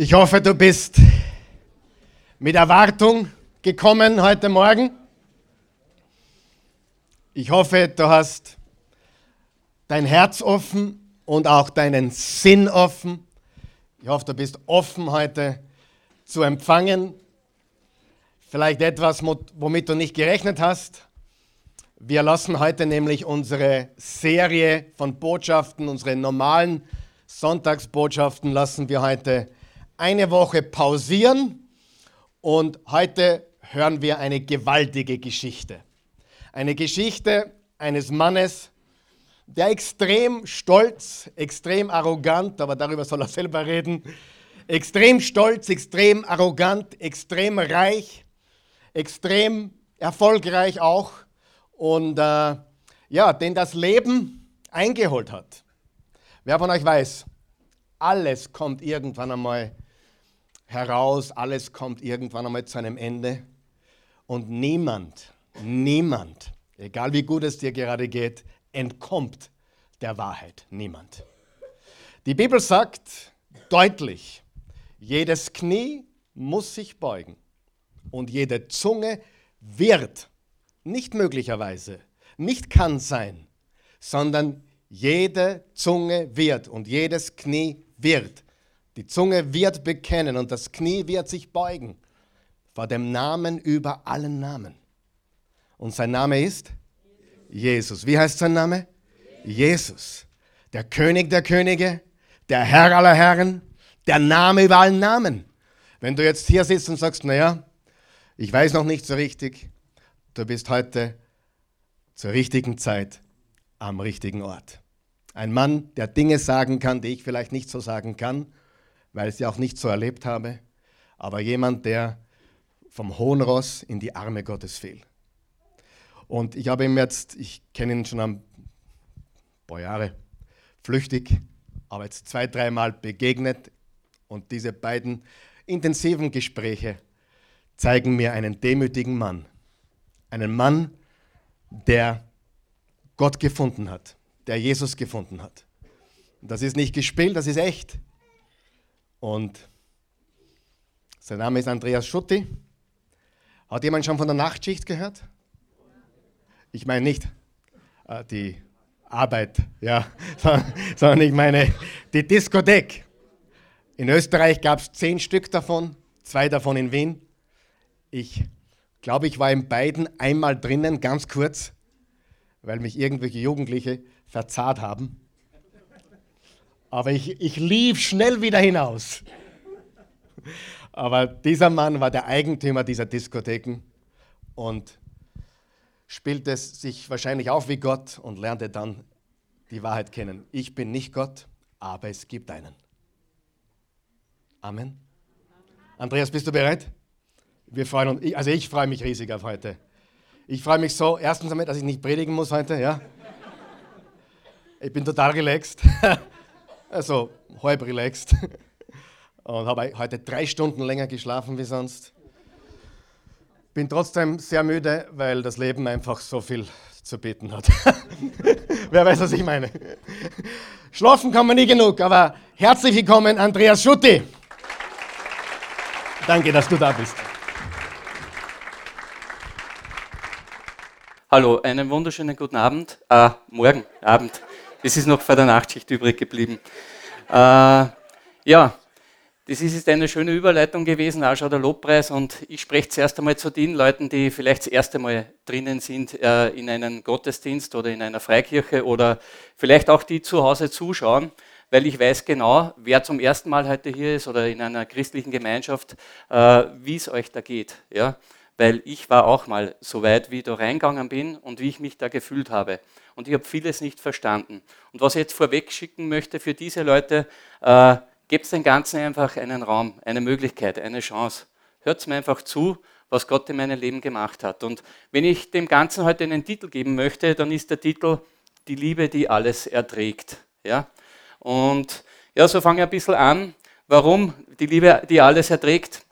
Ich hoffe, du bist mit Erwartung gekommen heute Morgen. Ich hoffe, du hast dein Herz offen und auch deinen Sinn offen. Ich hoffe, du bist offen heute zu empfangen. Vielleicht etwas, womit du nicht gerechnet hast. Wir lassen heute nämlich unsere Serie von Botschaften, unsere normalen Sonntagsbotschaften lassen wir heute eine Woche pausieren und heute hören wir eine gewaltige Geschichte. Eine Geschichte eines Mannes, der extrem stolz, extrem arrogant, aber darüber soll er selber reden, extrem stolz, extrem arrogant, extrem reich, extrem erfolgreich auch und äh, ja, den das Leben eingeholt hat. Wer von euch weiß, alles kommt irgendwann einmal heraus, alles kommt irgendwann einmal zu einem Ende. Und niemand, niemand, egal wie gut es dir gerade geht, entkommt der Wahrheit. Niemand. Die Bibel sagt deutlich, jedes Knie muss sich beugen und jede Zunge wird, nicht möglicherweise, nicht kann sein, sondern jede Zunge wird und jedes Knie wird. Die Zunge wird bekennen und das Knie wird sich beugen vor dem Namen über allen Namen. Und sein Name ist Jesus. Wie heißt sein Name? Jesus. Der König der Könige, der Herr aller Herren, der Name über allen Namen. Wenn du jetzt hier sitzt und sagst, naja, ich weiß noch nicht so richtig, du bist heute zur richtigen Zeit am richtigen Ort. Ein Mann, der Dinge sagen kann, die ich vielleicht nicht so sagen kann, weil ich sie auch nicht so erlebt habe, aber jemand, der vom hohen Ross in die Arme Gottes fiel. Und ich habe ihn jetzt, ich kenne ihn schon ein paar Jahre, flüchtig, aber jetzt zwei, dreimal begegnet und diese beiden intensiven Gespräche zeigen mir einen demütigen Mann. Einen Mann, der Gott gefunden hat, der Jesus gefunden hat. Das ist nicht gespielt, das ist echt. Und sein Name ist Andreas Schutti. Hat jemand schon von der Nachtschicht gehört? Ich meine nicht äh, die Arbeit, ja, sondern ich meine die Diskothek. In Österreich gab es zehn Stück davon, zwei davon in Wien. Ich glaube, ich war in beiden einmal drinnen, ganz kurz weil mich irgendwelche Jugendliche verzahrt haben. Aber ich, ich lief schnell wieder hinaus. Aber dieser Mann war der Eigentümer dieser Diskotheken und spielte sich wahrscheinlich auch wie Gott und lernte dann die Wahrheit kennen. Ich bin nicht Gott, aber es gibt einen. Amen. Andreas, bist du bereit? Wir freuen uns, also ich freue mich riesig auf heute. Ich freue mich so, erstens damit, dass ich nicht predigen muss heute, ja. Ich bin total relaxed, also halb relaxed und habe heute drei Stunden länger geschlafen wie sonst. Bin trotzdem sehr müde, weil das Leben einfach so viel zu bieten hat. Wer weiß, was ich meine. Schlafen kann man nie genug, aber herzlich willkommen, Andreas Schutti. Danke, dass du da bist. Hallo, einen wunderschönen guten Abend. Äh, morgen Abend. Es ist noch vor der Nachtschicht übrig geblieben. Äh, ja, das ist jetzt eine schöne Überleitung gewesen, auch schon der Lobpreis. Und ich spreche zuerst einmal zu den Leuten, die vielleicht das erste Mal drinnen sind äh, in einem Gottesdienst oder in einer Freikirche oder vielleicht auch die zu Hause zuschauen, weil ich weiß genau, wer zum ersten Mal heute hier ist oder in einer christlichen Gemeinschaft, äh, wie es euch da geht. Ja? Weil ich war auch mal so weit, wie ich da reingegangen bin und wie ich mich da gefühlt habe. Und ich habe vieles nicht verstanden. Und was ich jetzt vorweg schicken möchte für diese Leute, äh, gebt dem Ganzen einfach einen Raum, eine Möglichkeit, eine Chance. Hört mir einfach zu, was Gott in meinem Leben gemacht hat. Und wenn ich dem Ganzen heute einen Titel geben möchte, dann ist der Titel Die Liebe, die alles erträgt. Ja? Und ja, so fange ich ein bisschen an. Warum die Liebe, die alles erträgt?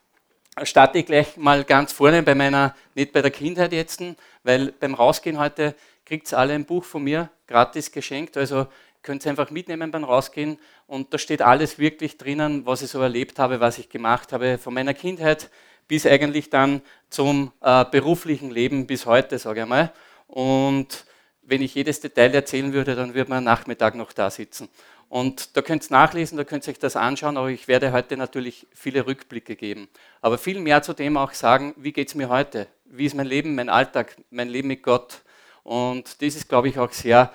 Starte ich gleich mal ganz vorne bei meiner, nicht bei der Kindheit jetzt, weil beim Rausgehen heute kriegt ihr alle ein Buch von mir gratis geschenkt. Also könnt ihr einfach mitnehmen beim Rausgehen Und da steht alles wirklich drinnen, was ich so erlebt habe, was ich gemacht habe, von meiner Kindheit bis eigentlich dann zum äh, beruflichen Leben bis heute, sage ich mal. Und wenn ich jedes Detail erzählen würde, dann würde man Nachmittag noch da sitzen. Und da könnt ihr nachlesen, da könnt ihr euch das anschauen, aber ich werde heute natürlich viele Rückblicke geben. Aber viel mehr zu dem auch sagen, wie geht es mir heute? Wie ist mein Leben, mein Alltag, mein Leben mit Gott? Und das ist, glaube ich, auch sehr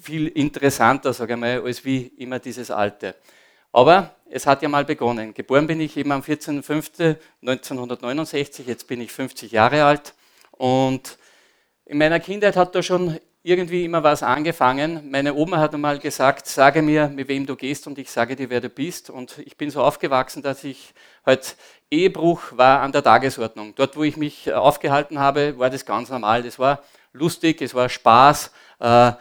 viel interessanter, sage ich mal, als wie immer dieses Alte. Aber es hat ja mal begonnen. Geboren bin ich eben am 14.05.1969, jetzt bin ich 50 Jahre alt und in meiner Kindheit hat da schon irgendwie immer was angefangen. Meine Oma hat einmal gesagt, sage mir, mit wem du gehst und ich sage dir, wer du bist. Und ich bin so aufgewachsen, dass ich halt Ehebruch war an der Tagesordnung. Dort, wo ich mich aufgehalten habe, war das ganz normal. Das war lustig, es war Spaß. Äh,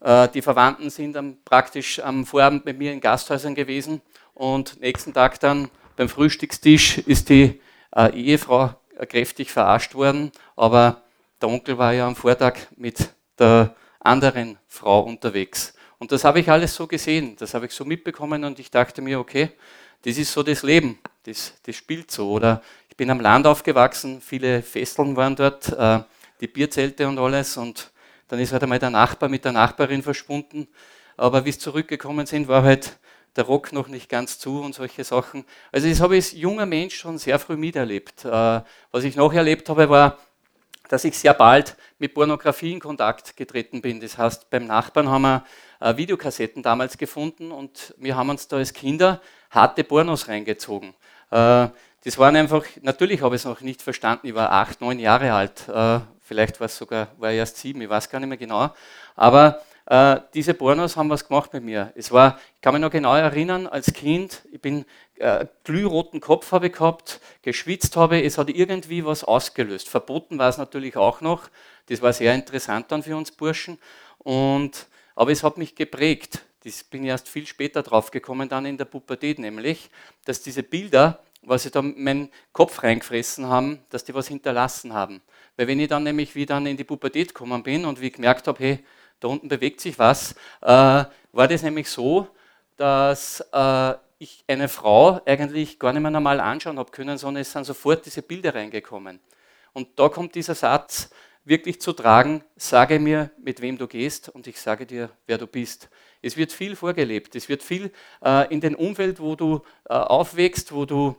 äh, die Verwandten sind dann praktisch am Vorabend mit mir in Gasthäusern gewesen und nächsten Tag dann beim Frühstückstisch ist die äh, Ehefrau kräftig verarscht worden, aber der Onkel war ja am Vortag mit der anderen Frau unterwegs. Und das habe ich alles so gesehen, das habe ich so mitbekommen und ich dachte mir, okay, das ist so das Leben, das, das spielt so. Oder ich bin am Land aufgewachsen, viele Festeln waren dort, äh, die Bierzelte und alles und dann ist halt einmal der Nachbar mit der Nachbarin verschwunden. Aber wie sie zurückgekommen sind, war halt der Rock noch nicht ganz zu und solche Sachen. Also das habe ich als junger Mensch schon sehr früh miterlebt. Äh, was ich noch erlebt habe, war dass ich sehr bald mit Pornografie in Kontakt getreten bin. Das heißt, beim Nachbarn haben wir äh, Videokassetten damals gefunden und wir haben uns da als Kinder harte Pornos reingezogen. Äh, das waren einfach, natürlich habe ich es noch nicht verstanden, ich war acht, neun Jahre alt, äh, vielleicht war es sogar, war erst sieben, ich weiß gar nicht mehr genau, aber äh, diese Pornos haben was gemacht mit mir. Es war, ich kann mich noch genau erinnern, als Kind, ich bin äh, glühroten Kopf habe ich gehabt, geschwitzt habe, es hat irgendwie was ausgelöst. Verboten war es natürlich auch noch. Das war sehr interessant dann für uns Burschen. Und, aber es hat mich geprägt. Das bin ich erst viel später drauf gekommen, dann in der Pubertät, nämlich, dass diese Bilder, was sie da in meinen Kopf reingefressen haben, dass die was hinterlassen haben. Weil wenn ich dann nämlich wieder in die Pubertät gekommen bin und wie ich gemerkt habe, hey, da unten bewegt sich was, äh, war das nämlich so, dass äh, ich eine Frau eigentlich gar nicht mehr normal anschauen habe können, sondern es sind sofort diese Bilder reingekommen. Und da kommt dieser Satz wirklich zu tragen, sage mir, mit wem du gehst und ich sage dir, wer du bist. Es wird viel vorgelebt, es wird viel äh, in dem Umfeld, wo du äh, aufwächst, wo du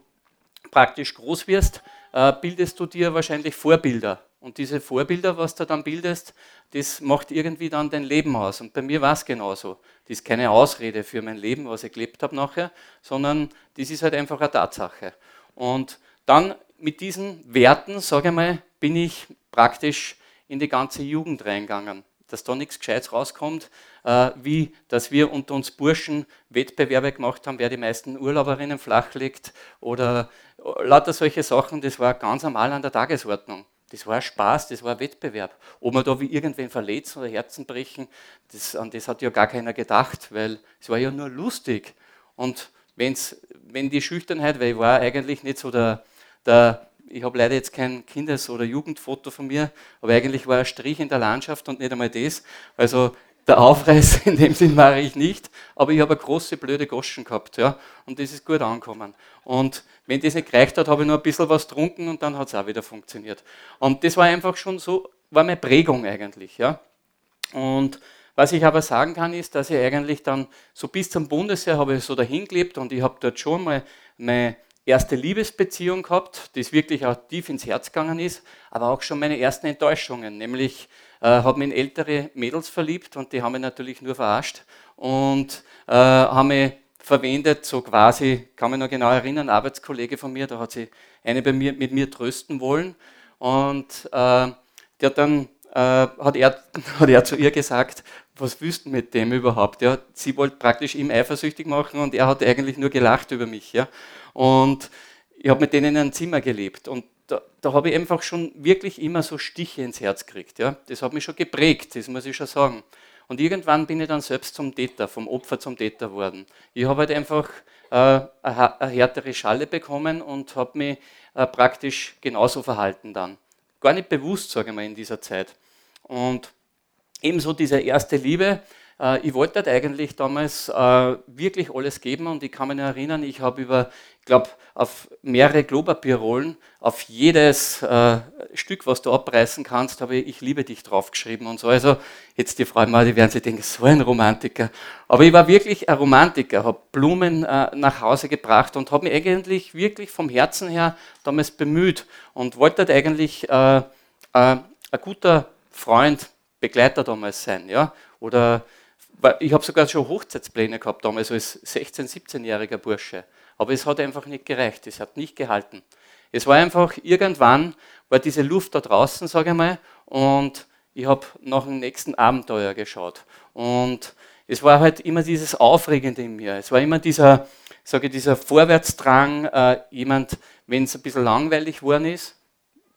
praktisch groß wirst, äh, bildest du dir wahrscheinlich Vorbilder. Und diese Vorbilder, was du dann bildest, das macht irgendwie dann dein Leben aus. Und bei mir war es genauso. Das ist keine Ausrede für mein Leben, was ich gelebt habe nachher, sondern das ist halt einfach eine Tatsache. Und dann mit diesen Werten, sage ich mal, bin ich praktisch in die ganze Jugend reingegangen. Dass da nichts Gescheites rauskommt, äh, wie dass wir unter uns Burschen Wettbewerbe gemacht haben, wer die meisten Urlauberinnen flachlegt oder lauter solche Sachen, das war ganz normal an der Tagesordnung. Das war Spaß, das war Wettbewerb. Ob man da wie irgendwen verletzt oder Herzen brechen, das, an das hat ja gar keiner gedacht, weil es war ja nur lustig. Und wenn's, wenn die Schüchternheit, weil ich war eigentlich nicht so der, der ich habe leider jetzt kein Kindes- oder Jugendfoto von mir, aber eigentlich war ein Strich in der Landschaft und nicht einmal das. Also der Aufreiß in dem Sinn war ich nicht, aber ich habe eine große blöde Goschen gehabt, ja, und das ist gut angekommen. Und wenn das nicht gereicht hat, habe ich noch ein bisschen was getrunken und dann hat es auch wieder funktioniert. Und das war einfach schon so, war meine Prägung eigentlich, ja. Und was ich aber sagen kann, ist, dass ich eigentlich dann so bis zum Bundesheer habe ich so dahin gelebt und ich habe dort schon mal meine erste Liebesbeziehung gehabt, die wirklich auch tief ins Herz gegangen ist, aber auch schon meine ersten Enttäuschungen, nämlich äh, habe mich in ältere Mädels verliebt und die haben mich natürlich nur verarscht und äh, haben mich verwendet, so quasi, kann mich noch genau erinnern, ein Arbeitskollege von mir, da hat sie eine bei mir, mit mir trösten wollen und äh, der dann äh, hat, er, hat er zu ihr gesagt, was wüssten mit dem überhaupt? Ja? Sie wollte praktisch ihm eifersüchtig machen und er hat eigentlich nur gelacht über mich. Ja? Und ich habe mit denen in einem Zimmer gelebt und da, da habe ich einfach schon wirklich immer so Stiche ins Herz gekriegt. Ja? Das hat mich schon geprägt, das muss ich schon sagen. Und irgendwann bin ich dann selbst zum Täter, vom Opfer zum Täter geworden. Ich habe halt einfach äh, eine härtere Schale bekommen und habe mich äh, praktisch genauso verhalten dann. Gar nicht bewusst, sage ich mal, in dieser Zeit. Und ebenso diese erste Liebe, ich wollte halt eigentlich damals äh, wirklich alles geben und ich kann mich erinnern, ich habe über, ich glaube, auf mehrere Klopapierrollen, auf jedes äh, Stück, was du abreißen kannst, habe ich Ich liebe dich draufgeschrieben und so. Also jetzt die Frauen mal, die werden sich denken, so ein Romantiker. Aber ich war wirklich ein Romantiker, habe Blumen äh, nach Hause gebracht und habe mich eigentlich wirklich vom Herzen her damals bemüht und wollte eigentlich äh, äh, ein guter Freund, Begleiter damals sein. Ja? Oder ich habe sogar schon Hochzeitspläne gehabt damals als 16-, 17-jähriger Bursche. Aber es hat einfach nicht gereicht, es hat nicht gehalten. Es war einfach, irgendwann war diese Luft da draußen, sage ich mal, und ich habe nach dem nächsten Abenteuer geschaut. Und es war halt immer dieses Aufregende in mir. Es war immer dieser, sage ich, dieser Vorwärtsdrang, äh, jemand, wenn es ein bisschen langweilig geworden ist,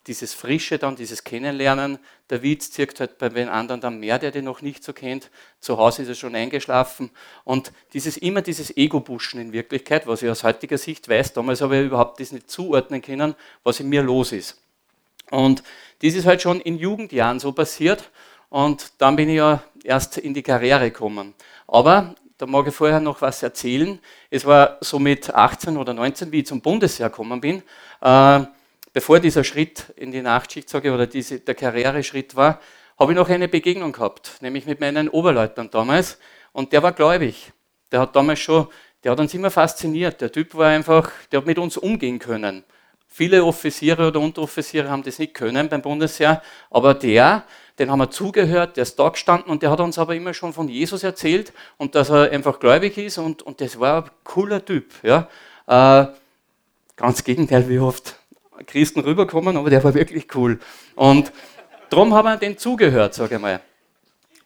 dieses Frische dann, dieses Kennenlernen. Der Witz zirkt halt bei den anderen dann mehr, der den noch nicht so kennt. Zu Hause ist er schon eingeschlafen. Und dieses, immer dieses Ego-Buschen in Wirklichkeit, was ich aus heutiger Sicht weiß, damals habe ich überhaupt das nicht zuordnen können, was in mir los ist. Und das ist halt schon in Jugendjahren so passiert. Und dann bin ich ja erst in die Karriere gekommen. Aber da mag ich vorher noch was erzählen. Es war so mit 18 oder 19, wie ich zum Bundesheer gekommen bin. Äh, bevor dieser Schritt in die Nachtschicht, sage oder diese, der Karriereschritt war, habe ich noch eine Begegnung gehabt, nämlich mit meinem Oberleutnant damals. Und der war gläubig. Der hat damals schon, der hat uns immer fasziniert. Der Typ war einfach, der hat mit uns umgehen können. Viele Offiziere oder Unteroffiziere haben das nicht können beim Bundesheer, aber der, den haben wir zugehört, der ist da gestanden und der hat uns aber immer schon von Jesus erzählt und dass er einfach gläubig ist und, und das war ein cooler Typ. Ja. Äh, ganz Gegenteil wie oft. Christen rüberkommen, aber der war wirklich cool. Und darum haben wir den zugehört, sage ich mal.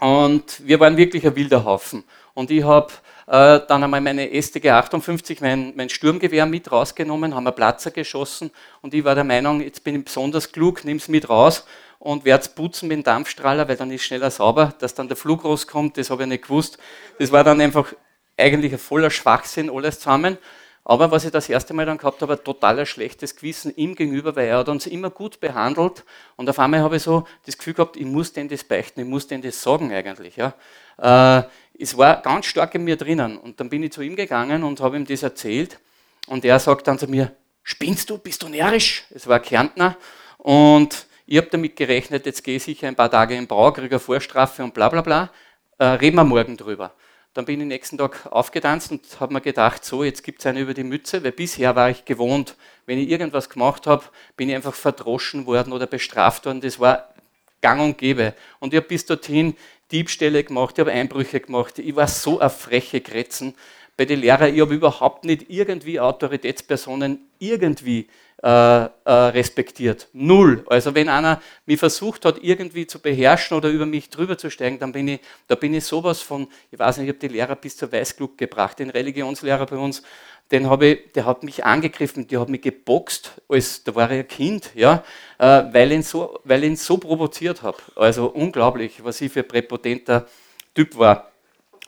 Und wir waren wirklich ein wilder Haufen. Und ich habe äh, dann einmal meine STG 58, mein, mein Sturmgewehr mit rausgenommen, haben wir Platzer geschossen und ich war der Meinung, jetzt bin ich besonders klug, nimm es mit raus und werde es putzen mit dem Dampfstrahler, weil dann ist schneller sauber. Dass dann der Flug rauskommt, das habe ich nicht gewusst. Das war dann einfach eigentlich ein voller Schwachsinn alles zusammen. Aber was ich das erste Mal dann gehabt habe, ein total schlechtes Gewissen ihm gegenüber, weil er hat uns immer gut behandelt und auf einmal habe ich so das Gefühl gehabt, ich muss denn das beichten, ich muss denn das sagen eigentlich. Ja. Äh, es war ganz stark in mir drinnen und dann bin ich zu ihm gegangen und habe ihm das erzählt und er sagt dann zu mir, spinnst du, bist du närrisch? Es war Kärntner und ich habe damit gerechnet, jetzt gehe ich sicher ein paar Tage in Brau, kriege eine Vorstrafe und bla bla bla, äh, reden wir morgen drüber. Dann bin ich nächsten Tag aufgetanzt und habe mir gedacht, so, jetzt gibt es eine über die Mütze, weil bisher war ich gewohnt, wenn ich irgendwas gemacht habe, bin ich einfach verdroschen worden oder bestraft worden. Das war gang und gäbe. Und ich habe bis dorthin Diebstähle gemacht, ich habe Einbrüche gemacht. Ich war so ein freche Kretzen bei den Lehrern. Ich habe überhaupt nicht irgendwie Autoritätspersonen irgendwie äh, äh, respektiert. Null. Also wenn einer mich versucht hat, irgendwie zu beherrschen oder über mich drüber zu steigen, dann bin ich, da bin ich sowas von, ich weiß nicht, ich habe die Lehrer bis zur Weißglut gebracht, den Religionslehrer bei uns, den habe ich, der hat mich angegriffen, der hat mich geboxt, als, da war ich ein Kind, ja, äh, weil, ihn so, weil ihn so provoziert habe. Also unglaublich, was ich für präpotenter Typ war.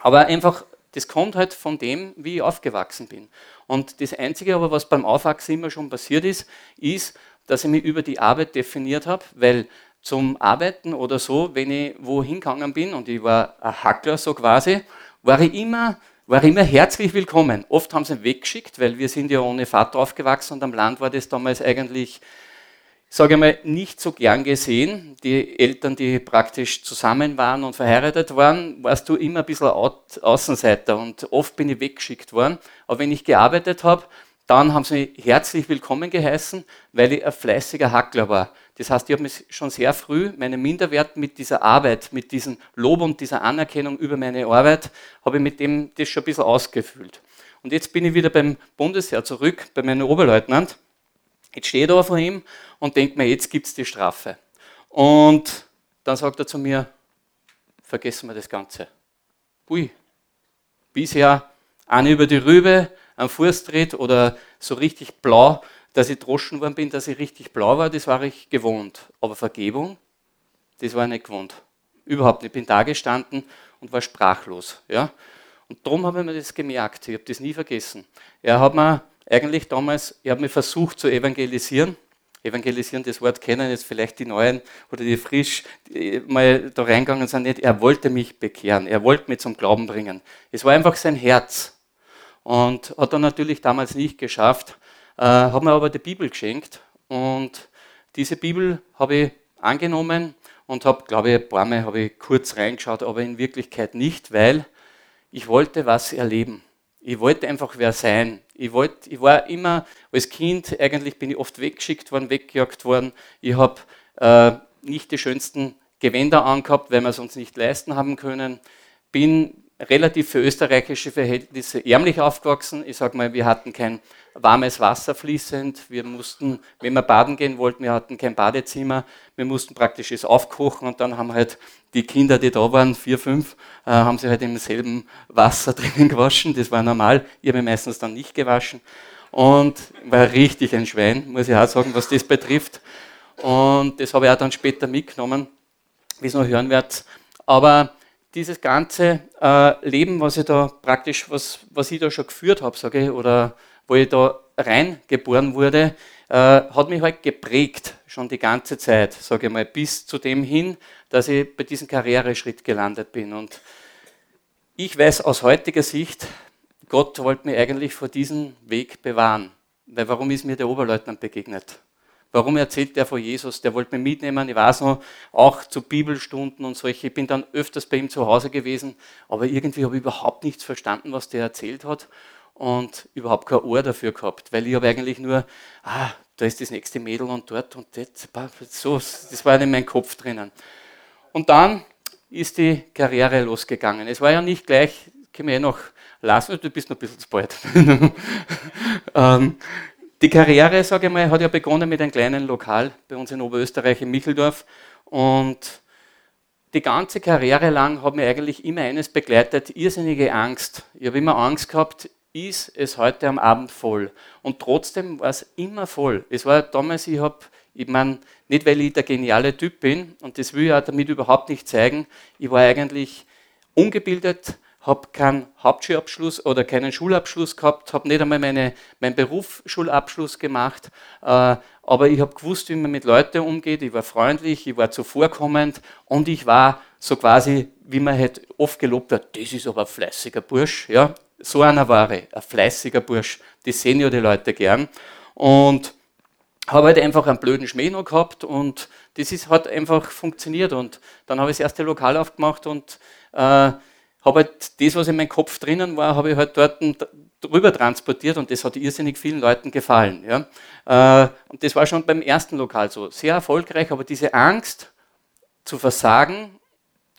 Aber einfach das kommt halt von dem, wie ich aufgewachsen bin. Und das Einzige aber, was beim Aufwachsen immer schon passiert ist, ist, dass ich mich über die Arbeit definiert habe, weil zum Arbeiten oder so, wenn ich wohin gegangen bin und ich war ein Hackler so quasi, war ich immer, war immer herzlich willkommen. Oft haben sie ihn weggeschickt, weil wir sind ja ohne Vater aufgewachsen und am Land war das damals eigentlich sage ich mal, nicht so gern gesehen. Die Eltern, die praktisch zusammen waren und verheiratet waren, warst du immer ein bisschen Außenseiter und oft bin ich weggeschickt worden. Aber wenn ich gearbeitet habe, dann haben sie mich herzlich willkommen geheißen, weil ich ein fleißiger Hackler war. Das heißt, ich habe mich schon sehr früh, meinen Minderwert mit dieser Arbeit, mit diesem Lob und dieser Anerkennung über meine Arbeit, habe ich mit dem das schon ein bisschen ausgefüllt. Und jetzt bin ich wieder beim Bundesheer zurück, bei meinem Oberleutnant. Jetzt stehe ich da vor ihm und denke mir, jetzt gibt es die Strafe. Und dann sagt er zu mir, vergessen wir das Ganze. Ui, bisher eine über die Rübe, am Fußtritt oder so richtig blau, dass ich droschen worden bin, dass ich richtig blau war, das war ich gewohnt. Aber Vergebung, das war ich nicht gewohnt. Überhaupt nicht. Ich bin da gestanden und war sprachlos. Ja? Und darum habe ich mir das gemerkt. Ich habe das nie vergessen. Er hat mir eigentlich damals, ich habe mich versucht zu evangelisieren, evangelisieren, das Wort kennen jetzt vielleicht die Neuen oder die frisch die mal da reingegangen sind, nicht. Er wollte mich bekehren, er wollte mich zum Glauben bringen. Es war einfach sein Herz. Und hat er natürlich damals nicht geschafft, äh, hat mir aber die Bibel geschenkt. Und diese Bibel habe ich angenommen und habe, glaube ich, ein paar Mal habe ich kurz reingeschaut, aber in Wirklichkeit nicht, weil ich wollte was erleben. Ich wollte einfach wer sein. Ich, wollte, ich war immer als Kind, eigentlich bin ich oft weggeschickt worden, weggejagt worden. Ich habe äh, nicht die schönsten Gewänder angehabt, weil wir es uns nicht leisten haben können. Bin relativ für österreichische Verhältnisse ärmlich aufgewachsen. Ich sage mal, wir hatten kein warmes Wasser fließend. Wir mussten, wenn wir baden gehen wollten, wir hatten kein Badezimmer. Wir mussten praktisch es aufkochen und dann haben halt die Kinder, die da waren, vier, fünf, äh, haben sie halt im selben Wasser drinnen gewaschen. Das war normal. Ich habe meistens dann nicht gewaschen. Und war richtig ein Schwein, muss ich auch sagen, was das betrifft. Und das habe ich auch dann später mitgenommen, wie es noch hören werdet. Aber dieses ganze äh, Leben, was ich da praktisch, was, was ich da schon geführt habe, sage ich, oder wo ich da reingeboren wurde, äh, hat mich halt geprägt, schon die ganze Zeit, sage ich mal, bis zu dem hin, dass ich bei diesem Karriereschritt gelandet bin. Und ich weiß aus heutiger Sicht, Gott wollte mich eigentlich vor diesem Weg bewahren. Weil warum ist mir der Oberleutnant begegnet? Warum erzählt der von Jesus? Der wollte mich mitnehmen. Ich weiß noch, auch zu Bibelstunden und solche. Ich bin dann öfters bei ihm zu Hause gewesen, aber irgendwie habe ich überhaupt nichts verstanden, was der erzählt hat und überhaupt kein Ohr dafür gehabt, weil ich habe eigentlich nur, ah, da ist das nächste Mädel und dort und das, so, das war in meinem Kopf drinnen. Und dann ist die Karriere losgegangen. Es war ja nicht gleich, können wir eh noch lassen, du bist noch ein bisschen zu bald. ähm, die Karriere, sage ich mal, hat ja begonnen mit einem kleinen Lokal bei uns in Oberösterreich in Micheldorf und die ganze Karriere lang hat mir eigentlich immer eines begleitet, irrsinnige Angst. Ich habe immer Angst gehabt, ist es heute am Abend voll. Und trotzdem war es immer voll. Es war damals, ich habe, ich meine, nicht weil ich der geniale Typ bin, und das will ich auch damit überhaupt nicht zeigen, ich war eigentlich ungebildet, habe keinen Hauptschulabschluss oder keinen Schulabschluss gehabt, habe nicht einmal meine, meinen Berufsschulabschluss gemacht, äh, aber ich habe gewusst, wie man mit Leuten umgeht, ich war freundlich, ich war zuvorkommend und ich war so quasi, wie man halt oft gelobt hat, das ist aber ein fleißiger Bursch, ja, so einer war ich, ein fleißiger Bursch. Die sehen ja die Leute gern. Und habe halt einfach einen blöden Schmäh noch gehabt und das ist, hat einfach funktioniert. Und dann habe ich das erste Lokal aufgemacht und äh, habe halt das, was in meinem Kopf drinnen war, habe ich halt dort drüber transportiert und das hat irrsinnig vielen Leuten gefallen. Ja. Äh, und das war schon beim ersten Lokal so. Sehr erfolgreich, aber diese Angst zu versagen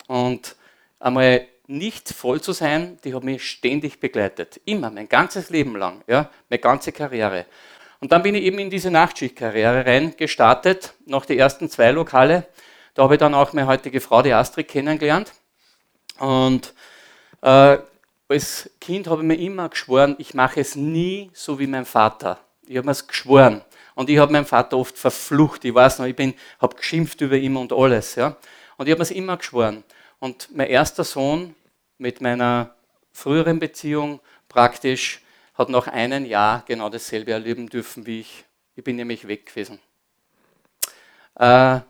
und einmal nicht voll zu sein, die hat mich ständig begleitet. Immer, mein ganzes Leben lang, ja, meine ganze Karriere. Und dann bin ich eben in diese Nachtschichtkarriere rein gestartet, nach den ersten zwei Lokale. Da habe ich dann auch meine heutige Frau, die Astrid, kennengelernt. Und äh, als Kind habe ich mir immer geschworen, ich mache es nie so wie mein Vater. Ich habe mir es geschworen. Und ich habe meinen Vater oft verflucht. Ich weiß noch, ich habe geschimpft über ihn und alles. Ja. Und ich habe mir es immer geschworen. Und mein erster Sohn mit meiner früheren Beziehung praktisch hat noch einen Jahr genau dasselbe erleben dürfen wie ich. Ich bin nämlich weg gewesen. Äh,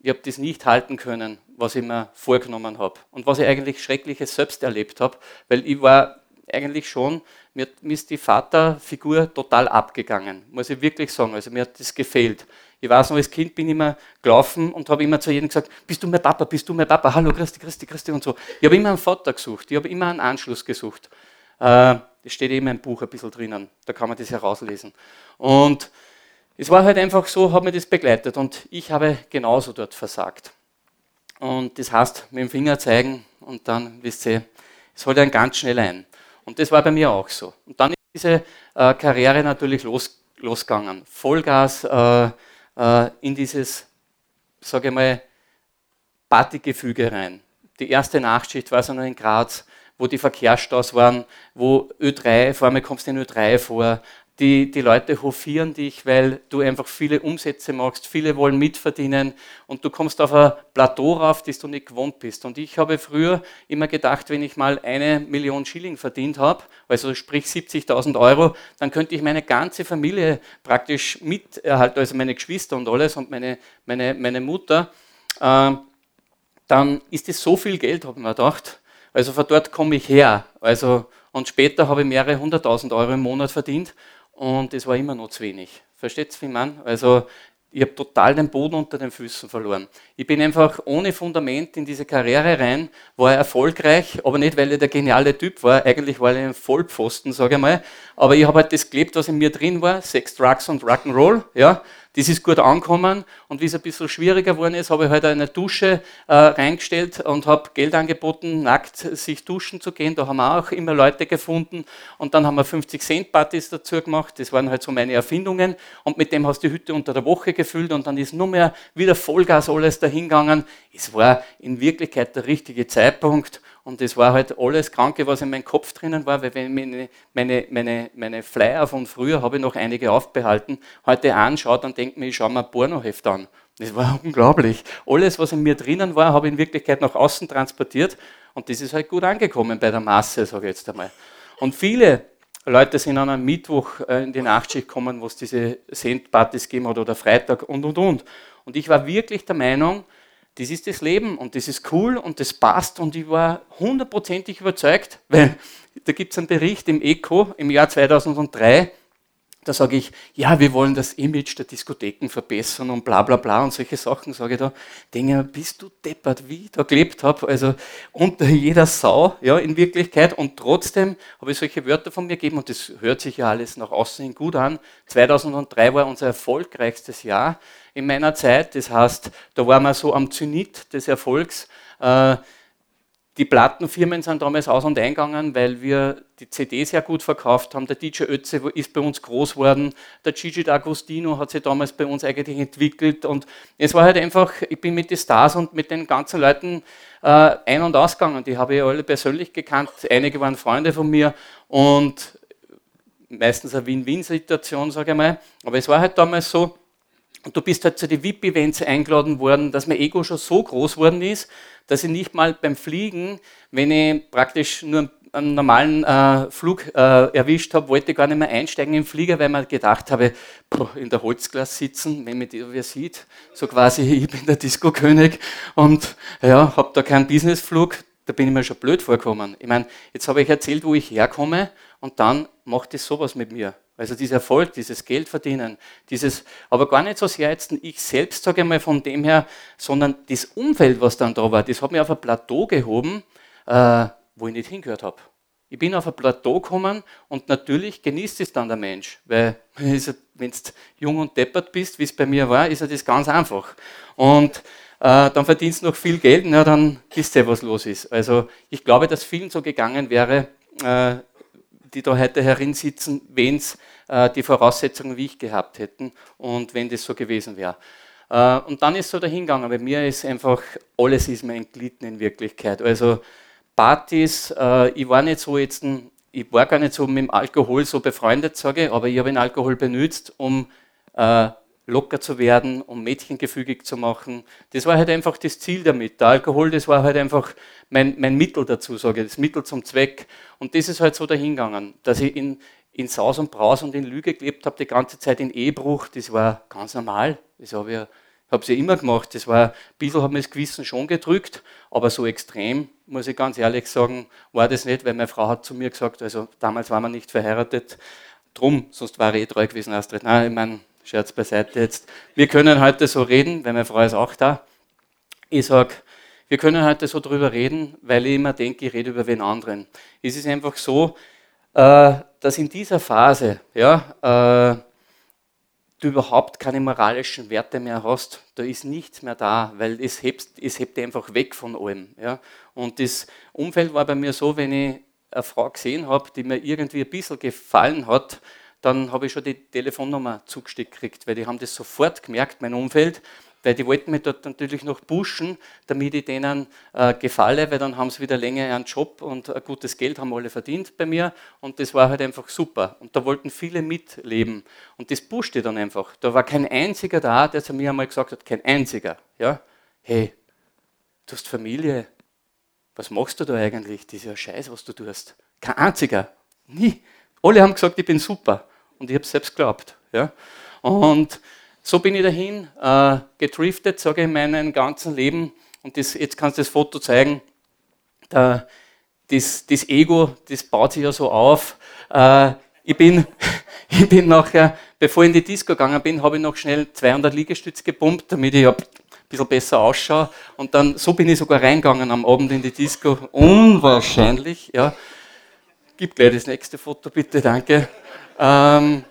ich habe das nicht halten können, was ich mir vorgenommen habe. Und was ich eigentlich Schreckliches selbst erlebt habe, weil ich war eigentlich schon, mir, mir ist die Vaterfigur total abgegangen, muss ich wirklich sagen. Also mir hat das gefehlt. Ich weiß noch, als Kind bin ich immer gelaufen und habe immer zu jedem gesagt, bist du mein Papa, bist du mein Papa, hallo Christi, Christi, Christi und so. Ich habe immer einen Vater gesucht, ich habe immer einen Anschluss gesucht. Äh, das steht eben im Buch ein bisschen drinnen, da kann man das herauslesen. Und es war halt einfach so, hat mir das begleitet und ich habe genauso dort versagt. Und das heißt, mit dem Finger zeigen und dann, wisst ihr, es holt einen ganz schnell ein. Und das war bei mir auch so. Und dann ist diese äh, Karriere natürlich los, losgegangen. Vollgas, äh, äh, in dieses, sage ich mal, Partygefüge rein. Die erste Nachtschicht war so noch in Graz, wo die Verkehrsstaus waren, wo Ö3, vor allem kommst du in Ö3 vor, die, die Leute hofieren dich, weil du einfach viele Umsätze machst, viele wollen mitverdienen und du kommst auf ein Plateau rauf, das du nicht gewohnt bist. Und ich habe früher immer gedacht, wenn ich mal eine Million Schilling verdient habe, also sprich 70.000 Euro, dann könnte ich meine ganze Familie praktisch miterhalten, also meine Geschwister und alles und meine, meine, meine Mutter. Äh, dann ist es so viel Geld, habe ich mir gedacht. Also von dort komme ich her. Also, und später habe ich mehrere hunderttausend Euro im Monat verdient und es war immer noch zu wenig. Versteht ihr, wie man? Also ich habe total den Boden unter den Füßen verloren. Ich bin einfach ohne Fundament in diese Karriere rein, war erfolgreich, aber nicht, weil ich der geniale Typ war, eigentlich war ich ein Vollpfosten, sage ich mal, aber ich habe halt das gelebt, was in mir drin war, Sex, Drugs und Rock'n'Roll, ja, das ist gut angekommen und wie es ein bisschen schwieriger geworden ist, habe ich halt eine Dusche äh, reingestellt und habe Geld angeboten, nackt sich duschen zu gehen. Da haben wir auch immer Leute gefunden und dann haben wir 50 Cent Partys dazu gemacht. Das waren halt so meine Erfindungen und mit dem hast du die Hütte unter der Woche gefüllt und dann ist nur mehr wieder Vollgas alles dahingegangen. Es war in Wirklichkeit der richtige Zeitpunkt und das war halt alles Kranke, was in meinem Kopf drinnen war, weil wenn meine, meine, meine, meine Flyer von früher habe ich noch einige aufbehalten, heute anschaue, dann denke ich mir, ich schaue mir ein Pornoheft an. Das war unglaublich. Alles, was in mir drinnen war, habe ich in Wirklichkeit nach außen transportiert und das ist halt gut angekommen bei der Masse, sage ich jetzt einmal. Und viele Leute sind an einem Mittwoch äh, in die Nachtschicht gekommen, wo es diese Sendpartys gegeben hat oder Freitag und und und. Und ich war wirklich der Meinung, das ist das Leben und das ist cool und das passt. Und ich war hundertprozentig überzeugt, weil da gibt es einen Bericht im ECO im Jahr 2003, da sage ich, ja, wir wollen das Image der Diskotheken verbessern und bla bla bla und solche Sachen, sage ich da, denke bist du deppert, wie ich da gelebt habe, also unter jeder Sau, ja, in Wirklichkeit. Und trotzdem habe ich solche Wörter von mir gegeben und das hört sich ja alles nach außen hin gut an. 2003 war unser erfolgreichstes Jahr in meiner Zeit, das heißt, da waren wir so am Zenit des Erfolgs, äh, die Plattenfirmen sind damals aus- und eingegangen, weil wir die CD sehr gut verkauft haben. Der DJ Ötze ist bei uns groß geworden. Der Gigi D'Agostino hat sich damals bei uns eigentlich entwickelt. Und es war halt einfach, ich bin mit den Stars und mit den ganzen Leuten äh, ein- und ausgegangen. Die habe ich alle persönlich gekannt. Einige waren Freunde von mir und meistens eine Win-Win-Situation, sage ich mal. Aber es war halt damals so, und du bist halt zu den VIP-Events eingeladen worden, dass mein Ego schon so groß worden ist, dass ich nicht mal beim Fliegen, wenn ich praktisch nur einen normalen äh, Flug äh, erwischt habe, wollte ich gar nicht mehr einsteigen im Flieger, weil man gedacht habe, in der Holzglas sitzen, wenn mich wer sieht, so quasi, ich bin der Disco-König und ja, habe da keinen Businessflug, da bin ich mir schon blöd vorgekommen. Ich meine, jetzt habe ich erzählt, wo ich herkomme und dann macht es sowas mit mir. Also dieser Erfolg, dieses Geld verdienen, dieses, aber gar nicht so sehr jetzt ich selbst, sage ich mal, von dem her, sondern das Umfeld, was dann da war, das hat mich auf ein Plateau gehoben, äh, wo ich nicht hingehört habe. Ich bin auf ein Plateau gekommen und natürlich genießt es dann der Mensch, weil wenn du jung und deppert bist, wie es bei mir war, ist ja das ganz einfach. Und äh, dann verdienst du noch viel Geld, na, dann wisst ihr, was los ist. Also ich glaube, dass vielen so gegangen wäre, äh, die da heute herin sitzen, wenn es äh, die Voraussetzungen wie ich gehabt hätten und wenn das so gewesen wäre. Äh, und dann ist so dahingegangen. Bei mir ist einfach, alles ist mir entglitten in Wirklichkeit. Also Partys, äh, ich war nicht so jetzt, ein, ich war gar nicht so mit dem Alkohol so befreundet, sage ich, aber ich habe den Alkohol benutzt, um äh, locker zu werden, um Mädchen gefügig zu machen. Das war halt einfach das Ziel damit. Der Alkohol, das war halt einfach mein, mein Mittel dazu, sage ich, das Mittel zum Zweck. Und das ist halt so dahingegangen, dass ich in, in Saus und Braus und in Lüge gelebt habe, die ganze Zeit in Ehebruch, das war ganz normal. Das habe ich habe sie immer gemacht. Das war, ein bisschen hat mir das Gewissen schon gedrückt, aber so extrem, muss ich ganz ehrlich sagen, war das nicht, weil meine Frau hat zu mir gesagt, also damals waren wir nicht verheiratet, drum, sonst war ich eh treu gewesen, Astrid. Nein, ich meine, Scherz beiseite jetzt. Wir können heute so reden, weil meine Frau ist auch da. Ich sage, wir können heute so drüber reden, weil ich immer denke, ich rede über wen anderen. Es ist einfach so, äh, dass in dieser Phase, ja, äh, du überhaupt keine moralischen Werte mehr hast, da ist nichts mehr da, weil es hebt, es hebt einfach weg von allem. Ja. Und das Umfeld war bei mir so, wenn ich eine Frau gesehen habe, die mir irgendwie ein bisschen gefallen hat, dann habe ich schon die Telefonnummer zugesteckt gekriegt, weil die haben das sofort gemerkt, mein Umfeld, weil die wollten mich dort natürlich noch pushen, damit ich denen äh, gefalle, weil dann haben sie wieder länger einen Job und ein gutes Geld haben alle verdient bei mir und das war halt einfach super. Und da wollten viele mitleben und das pushte dann einfach. Da war kein einziger da, der zu mir einmal gesagt hat, kein einziger, ja, hey, du hast Familie, was machst du da eigentlich? Das ist ja Scheiß, was du tust. Kein einziger, nie. Alle haben gesagt, ich bin super und ich habe es selbst geglaubt. Ja. Und so bin ich dahin äh, getriftet, sage ich, in meinem ganzen Leben. Und das, jetzt kannst du das Foto zeigen. Da, das, das, Ego, das baut sich ja so auf. Äh, ich, bin, ich bin nachher, bevor ich in die Disco gegangen bin, habe ich noch schnell 200 Liegestütze gepumpt, damit ich ein bisschen besser ausschaue. Und dann, so bin ich sogar reingegangen am Abend in die Disco. Unwahrscheinlich, ja. Gib gleich das nächste Foto, bitte, danke. Ähm,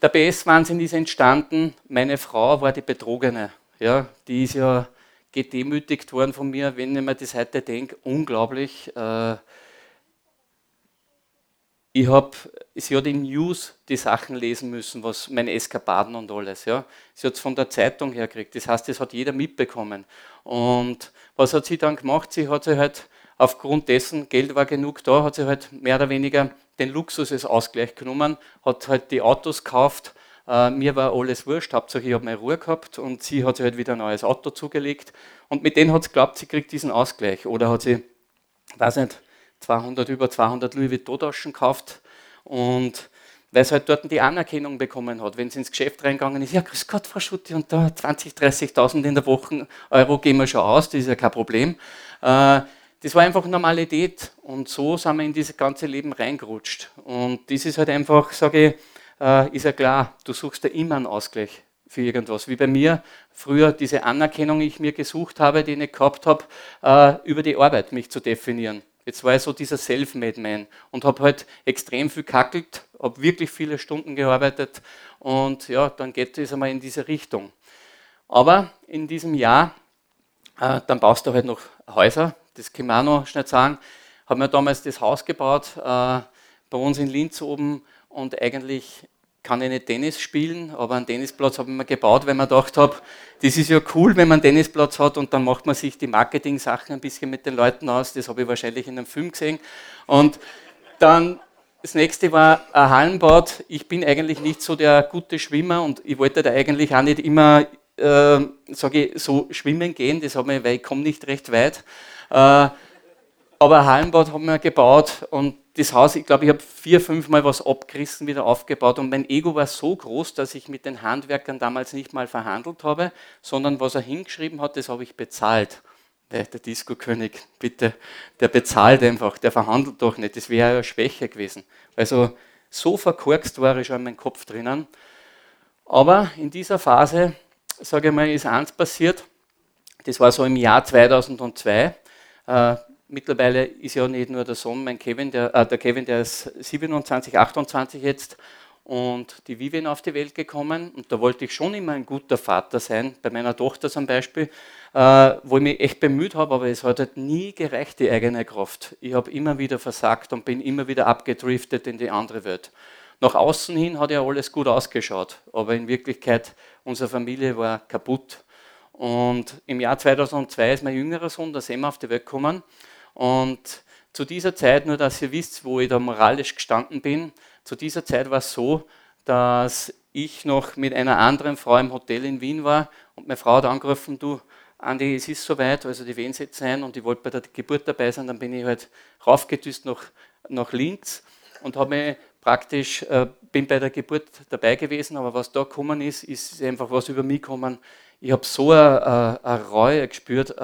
der BS-Wahnsinn ist entstanden, meine Frau war die Betrogene. Ja, die ist ja gedemütigt worden von mir, wenn ich mir das heute denke, unglaublich. Äh, ich habe, sie hat in News die Sachen lesen müssen, was meine Eskapaden und alles. Ja. Sie hat es von der Zeitung hergekriegt. Das heißt, das hat jeder mitbekommen. Und was hat sie dann gemacht? Sie hat sich halt aufgrund dessen, Geld war genug da, hat sie halt mehr oder weniger den Luxus als Ausgleich genommen, hat halt die Autos gekauft. Äh, mir war alles wurscht, Hauptsache ich habe meine Ruhe gehabt und sie hat sich halt wieder ein neues Auto zugelegt. Und mit denen hat sie geglaubt, sie kriegt diesen Ausgleich. Oder hat sie, weiß nicht, 200, über 200 Louis Vuitton-Taschen gekauft und weil sie halt dort die Anerkennung bekommen hat. Wenn sie ins Geschäft reingegangen ist, ja, grüß Gott, Frau Schutti, und da 20, 30.000 in der Woche Euro gehen wir schon aus, das ist ja kein Problem. Äh, das war einfach Normalität und so sind wir in dieses ganze Leben reingerutscht. Und das ist halt einfach, sage ich, äh, ist ja klar, du suchst ja immer einen Ausgleich für irgendwas. Wie bei mir früher diese Anerkennung, die ich mir gesucht habe, die ich nicht gehabt habe, äh, über die Arbeit mich zu definieren. Jetzt war ich so dieser Self-Made Man und habe halt extrem viel kackelt, habe wirklich viele Stunden gearbeitet und ja, dann geht es einmal in diese Richtung. Aber in diesem Jahr, äh, dann baust du halt noch Häuser, das kann man auch noch schnell sagen, haben wir damals das Haus gebaut, äh, bei uns in Linz oben und eigentlich kann ich nicht Tennis spielen, aber einen Tennisplatz habe ich mir gebaut, weil man gedacht habe, das ist ja cool, wenn man einen Tennisplatz hat und dann macht man sich die Marketing-Sachen ein bisschen mit den Leuten aus. Das habe ich wahrscheinlich in einem Film gesehen. Und dann das nächste war ein Hallenbad. Ich bin eigentlich nicht so der gute Schwimmer und ich wollte da eigentlich auch nicht immer, äh, sage ich, so schwimmen gehen. Das habe ich, weil ich komme nicht recht weit. Äh, aber ein Hallenbad haben wir gebaut und das Haus, ich glaube, ich habe vier, fünf Mal was abgerissen, wieder aufgebaut und mein Ego war so groß, dass ich mit den Handwerkern damals nicht mal verhandelt habe, sondern was er hingeschrieben hat, das habe ich bezahlt. Der Disco-König, bitte, der bezahlt einfach, der verhandelt doch nicht, das wäre ja schwächer gewesen. Also so verkorkst war ich schon in meinem Kopf drinnen. Aber in dieser Phase, sage ich mal, ist eins passiert, das war so im Jahr 2002. Äh, mittlerweile ist ja nicht nur der Sohn, mein Kevin, der, äh, der Kevin, der ist 27, 28 jetzt und die Vivian auf die Welt gekommen und da wollte ich schon immer ein guter Vater sein, bei meiner Tochter zum Beispiel, äh, wo ich mich echt bemüht habe, aber es hat halt nie gereicht, die eigene Kraft. Ich habe immer wieder versagt und bin immer wieder abgedriftet in die andere Welt. Nach außen hin hat ja alles gut ausgeschaut, aber in Wirklichkeit, unsere Familie war kaputt. Und im Jahr 2002 ist mein jüngerer Sohn, der Sem, auf die Welt gekommen. Und zu dieser Zeit, nur dass ihr wisst, wo ich da moralisch gestanden bin, zu dieser Zeit war es so, dass ich noch mit einer anderen Frau im Hotel in Wien war und meine Frau hat angerufen, du, Andi, es ist soweit, also die Wehen setzt ein und ich wollte bei der Geburt dabei sein, dann bin ich halt raufgedüst nach, nach Linz und habe mich praktisch, äh, bin bei der Geburt dabei gewesen, aber was da gekommen ist, ist einfach was über mich gekommen, ich habe so eine, eine, Reue gespürt,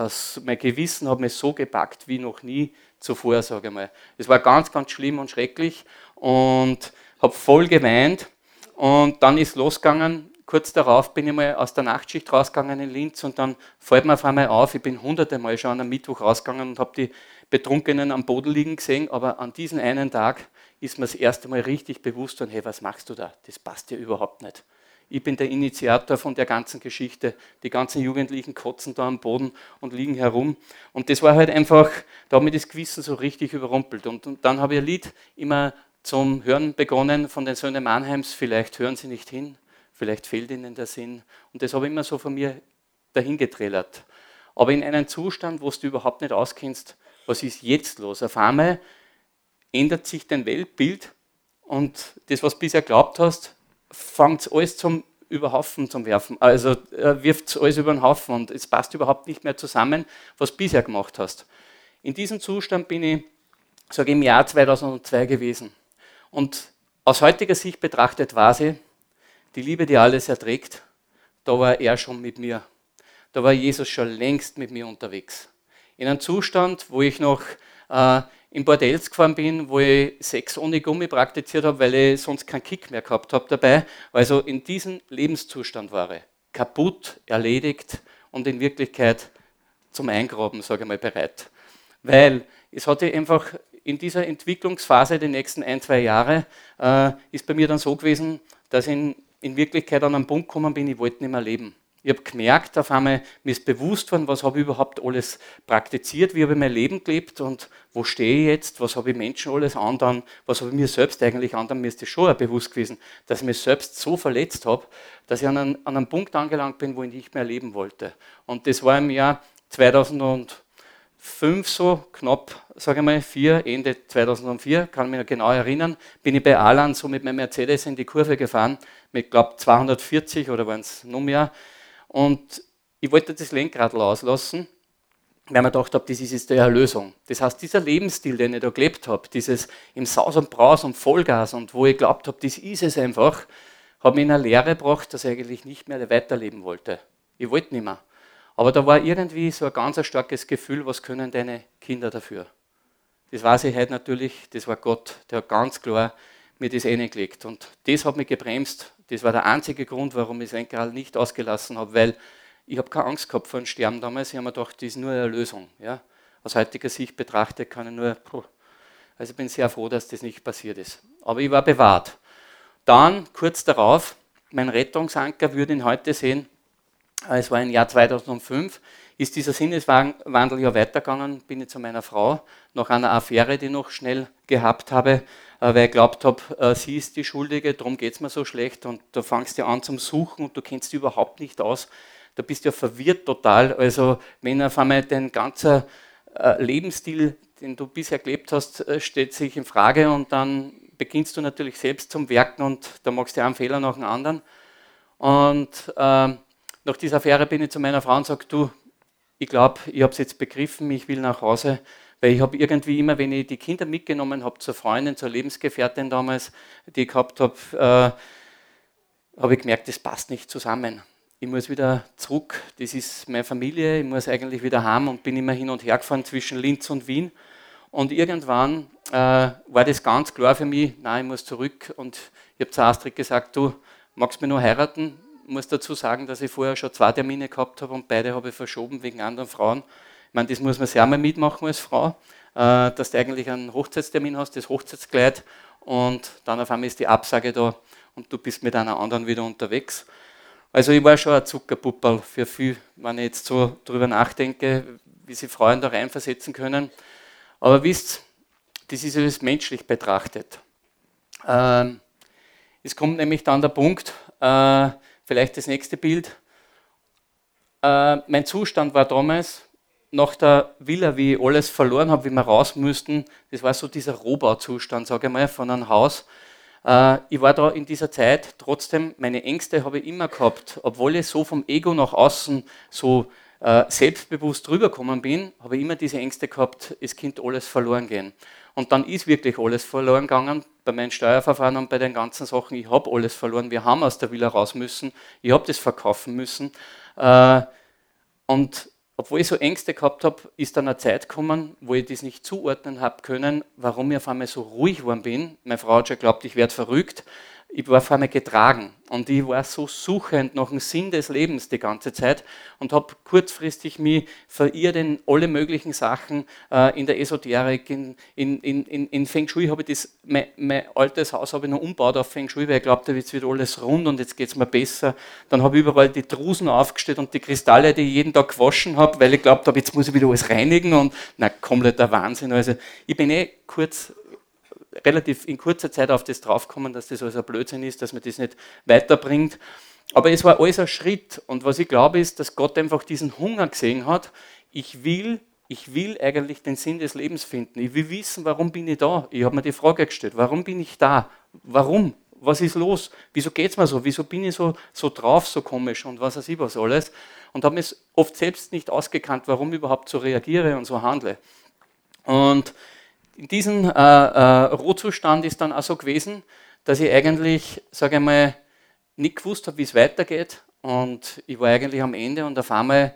mein Gewissen hat mich so gepackt wie noch nie zuvor, sage ich mal. Es war ganz, ganz schlimm und schrecklich und habe voll geweint und dann ist losgegangen. Kurz darauf bin ich mal aus der Nachtschicht rausgegangen in Linz und dann fällt mir auf einmal auf, ich bin hunderte Mal schon am Mittwoch rausgegangen und habe die Betrunkenen am Boden liegen gesehen, aber an diesem einen Tag ist mir das erste Mal richtig bewusst und hey, was machst du da? Das passt dir überhaupt nicht ich bin der Initiator von der ganzen Geschichte. Die ganzen Jugendlichen kotzen da am Boden und liegen herum. Und das war halt einfach, da hat mich das Gewissen so richtig überrumpelt. Und, und dann habe ich ein Lied immer zum Hören begonnen von den Söhnen Mannheims. Vielleicht hören Sie nicht hin, vielleicht fehlt ihnen der Sinn. Und das habe ich immer so von mir dahingetrillert. Aber in einem Zustand, wo du überhaupt nicht auskennst, was ist jetzt los? Auf einmal ändert sich dein Weltbild und das, was du bisher glaubt hast, fängt alles zum Überhaufen zum Werfen. Also äh, wirft alles über den Haufen und es passt überhaupt nicht mehr zusammen, was du bisher gemacht hast. In diesem Zustand bin ich, sage ich, im Jahr 2002 gewesen. Und aus heutiger Sicht betrachtet war sie, die Liebe, die alles erträgt, da war er schon mit mir. Da war Jesus schon längst mit mir unterwegs. In einem Zustand, wo ich noch äh, in Bordells gefahren bin, wo ich Sex ohne Gummi praktiziert habe, weil ich sonst keinen Kick mehr gehabt habe dabei. Also in diesem Lebenszustand war ich. Kaputt, erledigt und in Wirklichkeit zum Eingraben, sage ich mal, bereit. Weil es hatte einfach in dieser Entwicklungsphase, die nächsten ein, zwei Jahre, äh, ist bei mir dann so gewesen, dass in, in Wirklichkeit an einen Punkt gekommen bin, ich wollte nicht mehr leben. Ich habe gemerkt, auf einmal, mir ist bewusst worden, was habe ich überhaupt alles praktiziert, wie habe ich mein Leben gelebt und wo stehe ich jetzt, was habe ich Menschen alles andern, was habe ich mir selbst eigentlich andern. Mir ist das schon bewusst gewesen, dass ich mich selbst so verletzt habe, dass ich an einen, an einen Punkt angelangt bin, wo ich nicht mehr leben wollte. Und das war im Jahr 2005 so, knapp, sage ich mal, vier, Ende 2004, kann ich mich noch genau erinnern, bin ich bei Alan so mit meinem Mercedes in die Kurve gefahren, mit, glaube 240 oder waren es noch mehr, und ich wollte das Lenkrad auslassen, weil mir gedacht habe, das ist jetzt die Erlösung. Das heißt, dieser Lebensstil, den ich da gelebt habe, dieses im Saus und Braus und Vollgas und wo ich glaubt habe, das ist es einfach, hat mich in eine Lehre gebracht, dass ich eigentlich nicht mehr weiterleben wollte. Ich wollte nicht mehr. Aber da war irgendwie so ein ganz starkes Gefühl, was können deine Kinder dafür? Das weiß ich heute natürlich, das war Gott, der hat ganz klar mir das reingelegt. Und das hat mich gebremst. Das war der einzige Grund, warum ich Senkeral nicht ausgelassen habe, weil ich habe keine Angst gehabt vor dem Sterben damals. Ich habe mir gedacht, das ist nur eine Lösung. Ja? Aus heutiger Sicht betrachtet kann ich nur, also ich bin sehr froh, dass das nicht passiert ist. Aber ich war bewahrt. Dann, kurz darauf, mein Rettungsanker würde ihn heute sehen, es war im Jahr 2005, ist dieser Sinneswandel ja weitergegangen, bin ich zu meiner Frau, nach einer Affäre, die ich noch schnell gehabt habe, äh, weil ich glaubt habe, äh, sie ist die Schuldige, darum geht es mir so schlecht und da fangst du an zum Suchen und du kennst dich überhaupt nicht aus. Da bist du ja verwirrt total. Also wenn auf einmal dein ganzer äh, Lebensstil, den du bisher gelebt hast, stellt sich in Frage und dann beginnst du natürlich selbst zum Werken und da machst du einen Fehler nach dem anderen. Und äh, nach dieser Affäre bin ich zu meiner Frau und sage, du, ich glaube, ich habe es jetzt begriffen, ich will nach Hause, weil ich habe irgendwie immer, wenn ich die Kinder mitgenommen habe zur Freundin, zur Lebensgefährtin damals, die ich gehabt habe, äh, habe ich gemerkt, das passt nicht zusammen. Ich muss wieder zurück, das ist meine Familie, ich muss eigentlich wieder heim und bin immer hin und her gefahren zwischen Linz und Wien. Und irgendwann äh, war das ganz klar für mich, nein, ich muss zurück. Und ich habe zu Astrid gesagt, du magst mich nur heiraten? Muss dazu sagen, dass ich vorher schon zwei Termine gehabt habe und beide habe ich verschoben wegen anderen Frauen. Ich meine, das muss man sehr mal mitmachen als Frau, äh, dass du eigentlich einen Hochzeitstermin hast, das Hochzeitskleid und dann auf einmal ist die Absage da und du bist mit einer anderen wieder unterwegs. Also ich war schon ein Zuckerpuppel für viel, wenn ich jetzt so drüber nachdenke, wie sich Frauen da reinversetzen können. Aber wisst, das ist alles menschlich betrachtet. Ähm, es kommt nämlich dann der Punkt, äh, Vielleicht das nächste Bild. Äh, mein Zustand war damals, nach der Villa, wie ich alles verloren habe, wie wir raus müssten, das war so dieser Rohbauzustand, sage ich mal, von einem Haus. Äh, ich war da in dieser Zeit, trotzdem, meine Ängste habe ich immer gehabt, obwohl ich so vom Ego nach außen so äh, selbstbewusst rübergekommen bin, habe ich immer diese Ängste gehabt, es könnte alles verloren gehen. Und dann ist wirklich alles verloren gegangen bei meinen Steuerverfahren und bei den ganzen Sachen. Ich habe alles verloren. Wir haben aus der Villa raus müssen. Ich habe das verkaufen müssen. Äh, und obwohl ich so Ängste gehabt habe, ist dann eine Zeit gekommen, wo ich das nicht zuordnen habe können, warum ich auf einmal so ruhig geworden bin. Meine Frau hat schon geglaubt, ich werde verrückt ich war vor allem getragen und ich war so suchend nach dem Sinn des Lebens die ganze Zeit und habe kurzfristig mich verirrt in alle möglichen Sachen, äh, in der Esoterik, in, in, in, in Feng Shui habe ich das, mein, mein altes Haus habe ich noch umgebaut auf Feng Shui, weil ich glaubte, jetzt wird alles rund und jetzt geht es mir besser. Dann habe ich überall die Drusen aufgestellt und die Kristalle, die ich jeden Tag gewaschen habe, weil ich glaubt habe, jetzt muss ich wieder alles reinigen und na, kompletter Wahnsinn. Also ich bin eh kurz relativ in kurzer Zeit auf das draufkommen, dass das also ein Blödsinn ist, dass man das nicht weiterbringt. aber es war alles ein Schritt. Und was ich glaube, ist, dass Gott einfach diesen Hunger gesehen hat. Ich will, ich will eigentlich den Sinn des Lebens finden. Ich will wissen, warum bin ich da? Ich habe mir die Frage gestellt, warum bin ich da? Warum? Was ist los? Wieso geht es mir so? Wieso bin ich so, so drauf, so komisch und was weiß ich was alles? Und habe mich oft selbst nicht ausgekannt, warum ich überhaupt so reagiere und so handle. Und in diesem äh, äh, Rohzustand ist dann auch so gewesen, dass ich eigentlich, sage ich mal, nicht gewusst habe, wie es weitergeht. Und ich war eigentlich am Ende und auf einmal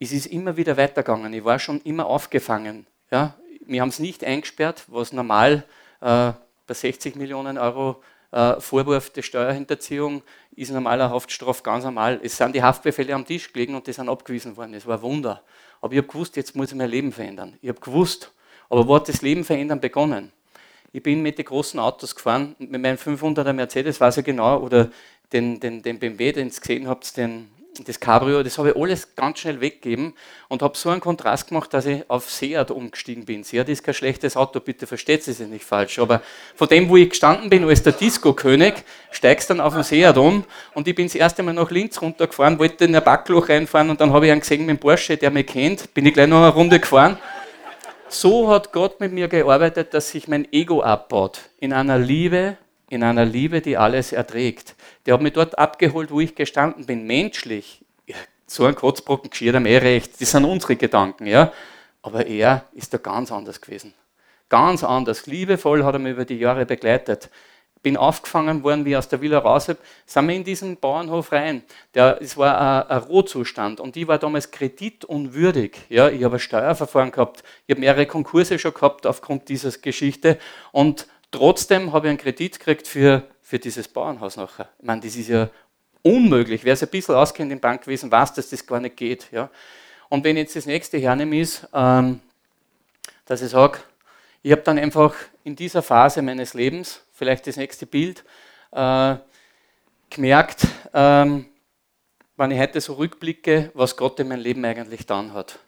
ist es immer wieder weitergegangen. Ich war schon immer aufgefangen. Ja? Wir haben es nicht eingesperrt, was normal äh, bei 60 Millionen Euro äh, Vorwurf der Steuerhinterziehung ist normaler Haftstrafe ganz normal. Es sind die Haftbefehle am Tisch gelegen und die sind abgewiesen worden. Es war ein Wunder. Aber ich habe gewusst, jetzt muss ich mein Leben verändern. Ich habe gewusst, aber wo hat das Leben verändern begonnen? Ich bin mit den großen Autos gefahren, mit meinem 500er Mercedes, weiß ich genau, oder den, den, den BMW, den ihr gesehen habt, den, das Cabrio, das habe ich alles ganz schnell weggegeben und habe so einen Kontrast gemacht, dass ich auf Seat umgestiegen bin. Seat ist kein schlechtes Auto, bitte versteht es nicht falsch. Aber von dem, wo ich gestanden bin als der Disco-König, steigst dann auf den Seat um und ich bin das erste Mal nach Linz runtergefahren, wollte in ein Backloch reinfahren und dann habe ich einen gesehen mit dem Porsche, der mich kennt, bin ich gleich noch eine Runde gefahren so hat Gott mit mir gearbeitet, dass sich mein Ego abbaut. In einer Liebe, in einer Liebe, die alles erträgt. Der hat mich dort abgeholt, wo ich gestanden bin. Menschlich, so ein Kotzbrocken geschieht am eh recht. Das sind unsere Gedanken, ja. Aber er ist da ganz anders gewesen. Ganz anders. Liebevoll hat er mich über die Jahre begleitet bin aufgefangen worden, wie ich aus der Villa raus habe, sind wir in diesen Bauernhof rein. Der, es war ein, ein Rohzustand und ich war damals kreditunwürdig. Ja, ich habe ein Steuerverfahren gehabt, ich habe mehrere Konkurse schon gehabt aufgrund dieser Geschichte und trotzdem habe ich einen Kredit gekriegt für, für dieses Bauernhaus nachher. Ich meine, das ist ja unmöglich. Wer sich ein bisschen auskennt im Bankwesen, weiß, dass das gar nicht geht. Ja. Und wenn jetzt das nächste hernehme ist, ähm, dass ich sage, ich habe dann einfach in dieser Phase meines Lebens, vielleicht das nächste Bild, äh, gemerkt, ähm, wenn ich heute so rückblicke, was Gott in meinem Leben eigentlich dann hat.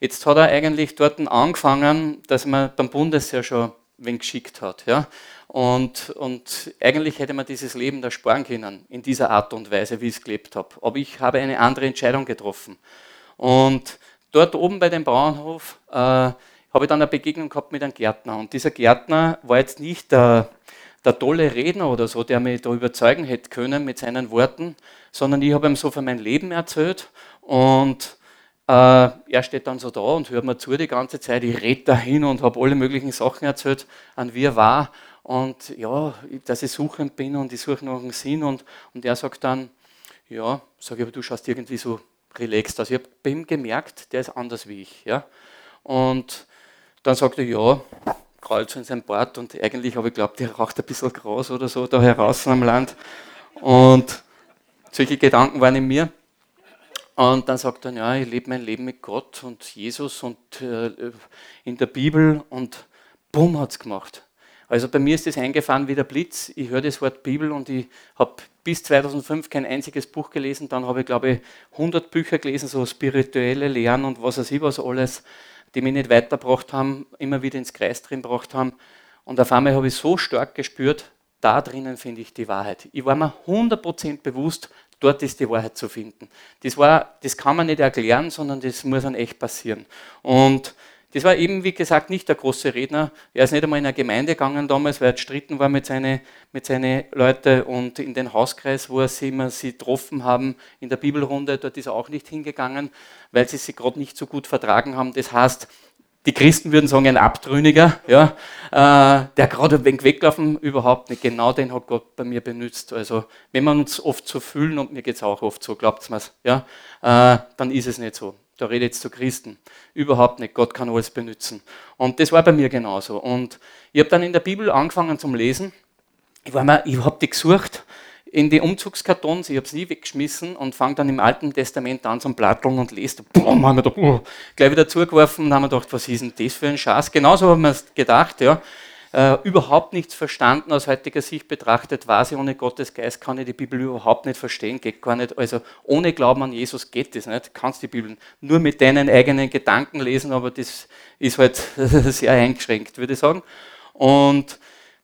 Jetzt hat er eigentlich dort angefangen, dass man beim Bundesheer schon wen geschickt hat. Ja? Und, und eigentlich hätte man dieses Leben da sparen können, in dieser Art und Weise, wie ich es gelebt habe. Aber ich habe eine andere Entscheidung getroffen. Und dort oben bei dem Bauernhof äh, habe ich dann eine Begegnung gehabt mit einem Gärtner. Und dieser Gärtner war jetzt nicht der, der tolle Redner oder so, der mich da überzeugen hätte können mit seinen Worten, sondern ich habe ihm so von meinem Leben erzählt und äh, er steht dann so da und hört mir zu die ganze Zeit. Ich rede dahin und habe alle möglichen Sachen erzählt, an wie er war und ja, dass ich suchend bin und ich suche noch einen Sinn und, und er sagt dann, ja, sage ich, aber du schaust irgendwie so relaxed aus. Ich habe bei ihm gemerkt, der ist anders wie ich. Ja? Und dann sagte er, ja, so in sein Bart und eigentlich habe ich geglaubt, der raucht ein bisschen Gras oder so da heraus am Land. Und solche Gedanken waren in mir. Und dann sagt er, ja, ich lebe mein Leben mit Gott und Jesus und äh, in der Bibel und bumm hat es gemacht. Also bei mir ist das eingefahren wie der Blitz. Ich höre das Wort Bibel und ich habe bis 2005 kein einziges Buch gelesen. Dann habe ich, glaube ich, 100 Bücher gelesen, so spirituelle Lehren und was weiß ich was alles die mich nicht weitergebracht haben, immer wieder ins Kreis drin gebracht haben. Und auf einmal habe ich so stark gespürt, da drinnen finde ich die Wahrheit. Ich war mir 100% bewusst, dort ist die Wahrheit zu finden. Das, war, das kann man nicht erklären, sondern das muss dann echt passieren. Und das war eben, wie gesagt, nicht der große Redner. Er ist nicht einmal in eine Gemeinde gegangen damals, weil er gestritten war mit seinen mit seine Leuten und in den Hauskreis, wo er sie immer sie getroffen haben, in der Bibelrunde, dort ist er auch nicht hingegangen, weil sie sich gerade nicht so gut vertragen haben. Das heißt, die Christen würden sagen, ein Abtrünniger, ja, äh, der gerade ein wenig weglaufen, überhaupt nicht. Genau den hat Gott bei mir benutzt. Also, wenn wir uns oft so fühlen, und mir geht es auch oft so, glaubt es mir, ja, äh, dann ist es nicht so. Da rede ich jetzt zu Christen. Überhaupt nicht. Gott kann alles benutzen. Und das war bei mir genauso. Und ich habe dann in der Bibel angefangen zum Lesen. Ich, ich habe die gesucht in die Umzugskartons, ich habe es nie weggeschmissen und fange dann im Alten Testament an zum Platteln und lese. Boom, haben wir da, uh, gleich wieder zugeworfen und haben wir gedacht, was ist denn das für ein Schatz? Genauso haben wir es gedacht, ja äh, überhaupt nichts verstanden aus heutiger Sicht betrachtet, war sie ohne Gottes Geist, kann ich die Bibel überhaupt nicht verstehen, geht gar nicht. Also ohne Glauben an Jesus geht das nicht, kannst die Bibel nur mit deinen eigenen Gedanken lesen, aber das ist halt sehr eingeschränkt, würde ich sagen. Und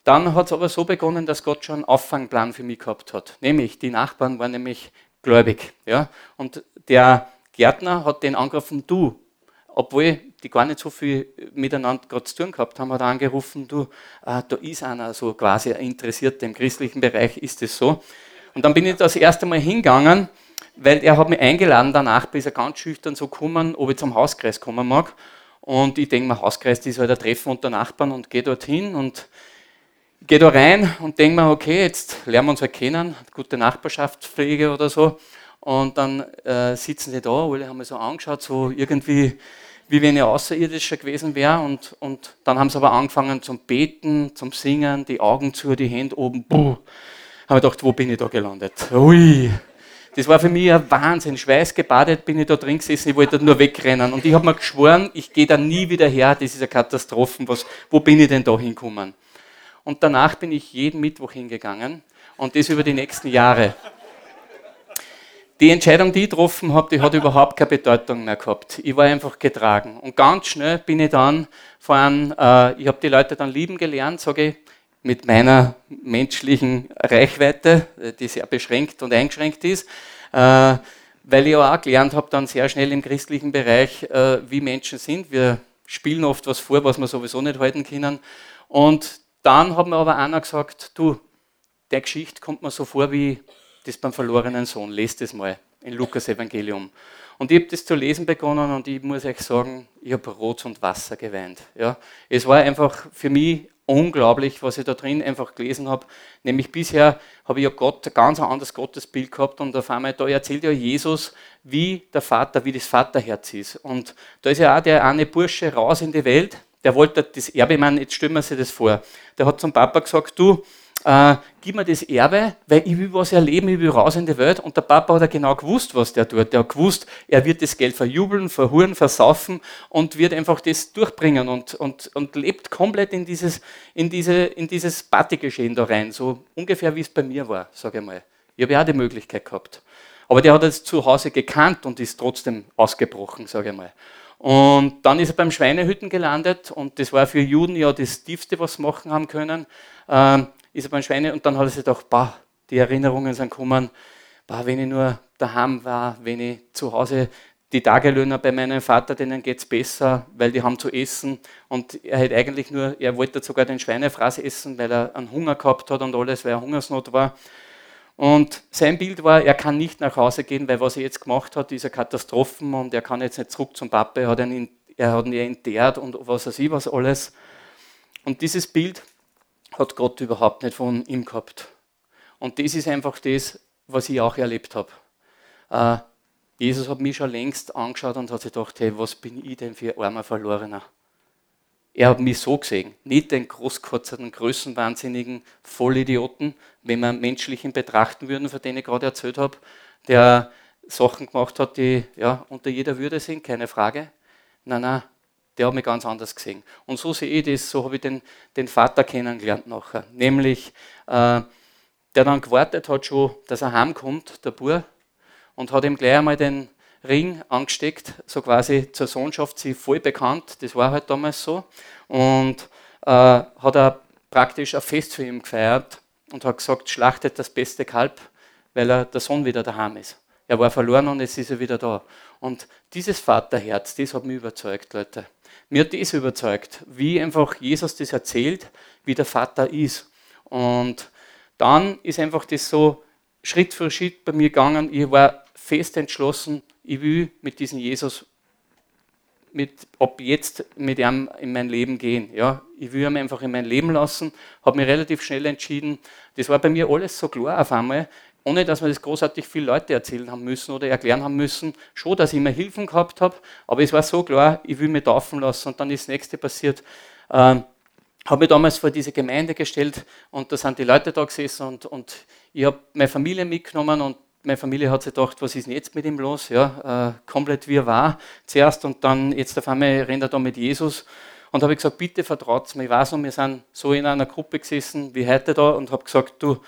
dann hat es aber so begonnen, dass Gott schon einen Auffangplan für mich gehabt hat. Nämlich, die Nachbarn waren nämlich gläubig. Ja? Und der Gärtner hat den angerufen, du, obwohl die gar nicht so viel miteinander gerade zu tun gehabt haben, hat er angerufen, du, äh, da ist einer so quasi interessiert im christlichen Bereich, ist es so. Und dann bin ich das erste Mal hingegangen, weil er hat mich eingeladen danach, bis er ganz schüchtern so kommen, ob ich zum Hauskreis kommen mag. Und ich denke mir, Hauskreis, das ist halt ein Treffen unter Nachbarn und gehe dorthin und gehe da rein und denke mir, okay, jetzt lernen wir uns halt kennen, gute Nachbarschaftspflege oder so. Und dann äh, sitzen die da, alle haben mich so angeschaut, so irgendwie, wie wenn ich Außerirdischer gewesen wäre. Und, und dann haben sie aber angefangen zum Beten, zum Singen, die Augen zu, die Hände oben. Puh. Habe ich gedacht, wo bin ich da gelandet? Ui. Das war für mich ein Wahnsinn. Schweißgebadet bin ich da drin gesessen, ich wollte nur wegrennen. Und ich habe mir geschworen, ich gehe da nie wieder her, das ist eine Katastrophe. Was, wo bin ich denn da hingekommen? Und danach bin ich jeden Mittwoch hingegangen und das über die nächsten Jahre. Die Entscheidung, die ich getroffen habe, die hat überhaupt keine Bedeutung mehr gehabt. Ich war einfach getragen. Und ganz schnell bin ich dann von, äh, ich habe die Leute dann lieben gelernt, sage ich, mit meiner menschlichen Reichweite, die sehr beschränkt und eingeschränkt ist, äh, weil ich auch gelernt habe, dann sehr schnell im christlichen Bereich, äh, wie Menschen sind. Wir spielen oft was vor, was wir sowieso nicht halten können. Und dann hat mir aber einer gesagt, du, der Geschichte kommt mir so vor wie das beim verlorenen Sohn. Lest es mal in Lukas Evangelium. Und ich habe das zu lesen begonnen und ich muss euch sagen, ich habe Rot und Wasser geweint. Ja. Es war einfach für mich unglaublich, was ich da drin einfach gelesen habe. Nämlich bisher habe ich ja Gott ein ganz anderes Gottesbild gehabt und auf einmal da erzählt ja Jesus, wie der Vater, wie das Vaterherz ist. Und da ist ja auch der eine Bursche raus in die Welt, der wollte das Erbe, ich meine, jetzt stellen wir sich das vor. Der hat zum Papa gesagt, du, äh, gib mir das Erbe, weil ich will was erleben, ich will raus in die Welt. Und der Papa hat ja genau gewusst, was der tut. Der hat gewusst, er wird das Geld verjubeln, verhuren, versaufen und wird einfach das durchbringen und, und, und lebt komplett in dieses, in, diese, in dieses Partygeschehen da rein. So ungefähr wie es bei mir war, sage ich mal. Ich habe ja auch die Möglichkeit gehabt. Aber der hat es zu Hause gekannt und ist trotzdem ausgebrochen, sage ich mal. Und dann ist er beim Schweinehütten gelandet und das war für Juden ja das Tiefste, was sie machen haben können. Ähm, ist er beim Schweine und dann hat er sich gedacht, bah, die Erinnerungen sind gekommen, bah, wenn ich nur daheim war, wenn ich zu Hause die Tagelöhner bei meinem Vater, denen geht es besser, weil die haben zu essen. Und er hat eigentlich nur, er wollte sogar den Schweinefraß essen, weil er einen Hunger gehabt hat und alles, weil er Hungersnot war. Und sein Bild war, er kann nicht nach Hause gehen, weil was er jetzt gemacht hat, ist eine Katastrophe und er kann jetzt nicht zurück zum Papa, er hat ihn, er hat ihn enteert und was weiß ich was alles. Und dieses Bild hat Gott überhaupt nicht von ihm gehabt. Und das ist einfach das, was ich auch erlebt habe. Äh, Jesus hat mich schon längst angeschaut und hat sich gedacht, hey, was bin ich denn für ein armer Verlorener? Er hat mich so gesehen, nicht den großkotzerten, größenwahnsinnigen Vollidioten, wenn wir menschlichen betrachten würden, von denen ich gerade erzählt habe, der Sachen gemacht hat, die ja, unter jeder Würde sind, keine Frage. Nein, nein, der hat mich ganz anders gesehen. Und so sehe ich das, so habe ich den, den Vater kennengelernt nachher. Nämlich, äh, der dann gewartet hat schon, dass er heimkommt, der Bur, und hat ihm gleich einmal den Ring angesteckt, so quasi zur Sohnschaft, sie voll bekannt, das war halt damals so. Und äh, hat er praktisch ein Fest für ihn gefeiert und hat gesagt, schlachtet das beste Kalb, weil er der Sohn wieder daheim ist. Er war verloren und jetzt ist er wieder da. Und dieses Vaterherz, das hat mich überzeugt, Leute. Mir hat das überzeugt, wie einfach Jesus das erzählt, wie der Vater ist. Und dann ist einfach das so Schritt für Schritt bei mir gegangen. Ich war fest entschlossen, ich will mit diesem Jesus mit, ab jetzt mit ihm in mein Leben gehen. Ja, ich will ihn einfach in mein Leben lassen, habe mich relativ schnell entschieden. Das war bei mir alles so klar auf einmal, ohne dass mir das großartig viele Leute erzählen haben müssen oder erklären haben müssen. Schon, dass ich immer Hilfen gehabt habe, aber es war so klar, ich will mich taufen lassen. Und dann ist das nächste passiert. Ähm, habe mich damals vor diese Gemeinde gestellt und da sind die Leute da gesessen und, und ich habe meine Familie mitgenommen und meine Familie hat sich gedacht, was ist denn jetzt mit ihm los? Ja, äh, komplett wie er war zuerst und dann jetzt auf einmal rennt er da mit Jesus. Und habe ich gesagt, bitte vertraut mir. Ich weiß noch, wir sind so in einer Gruppe gesessen wie heute da und habe gesagt, du,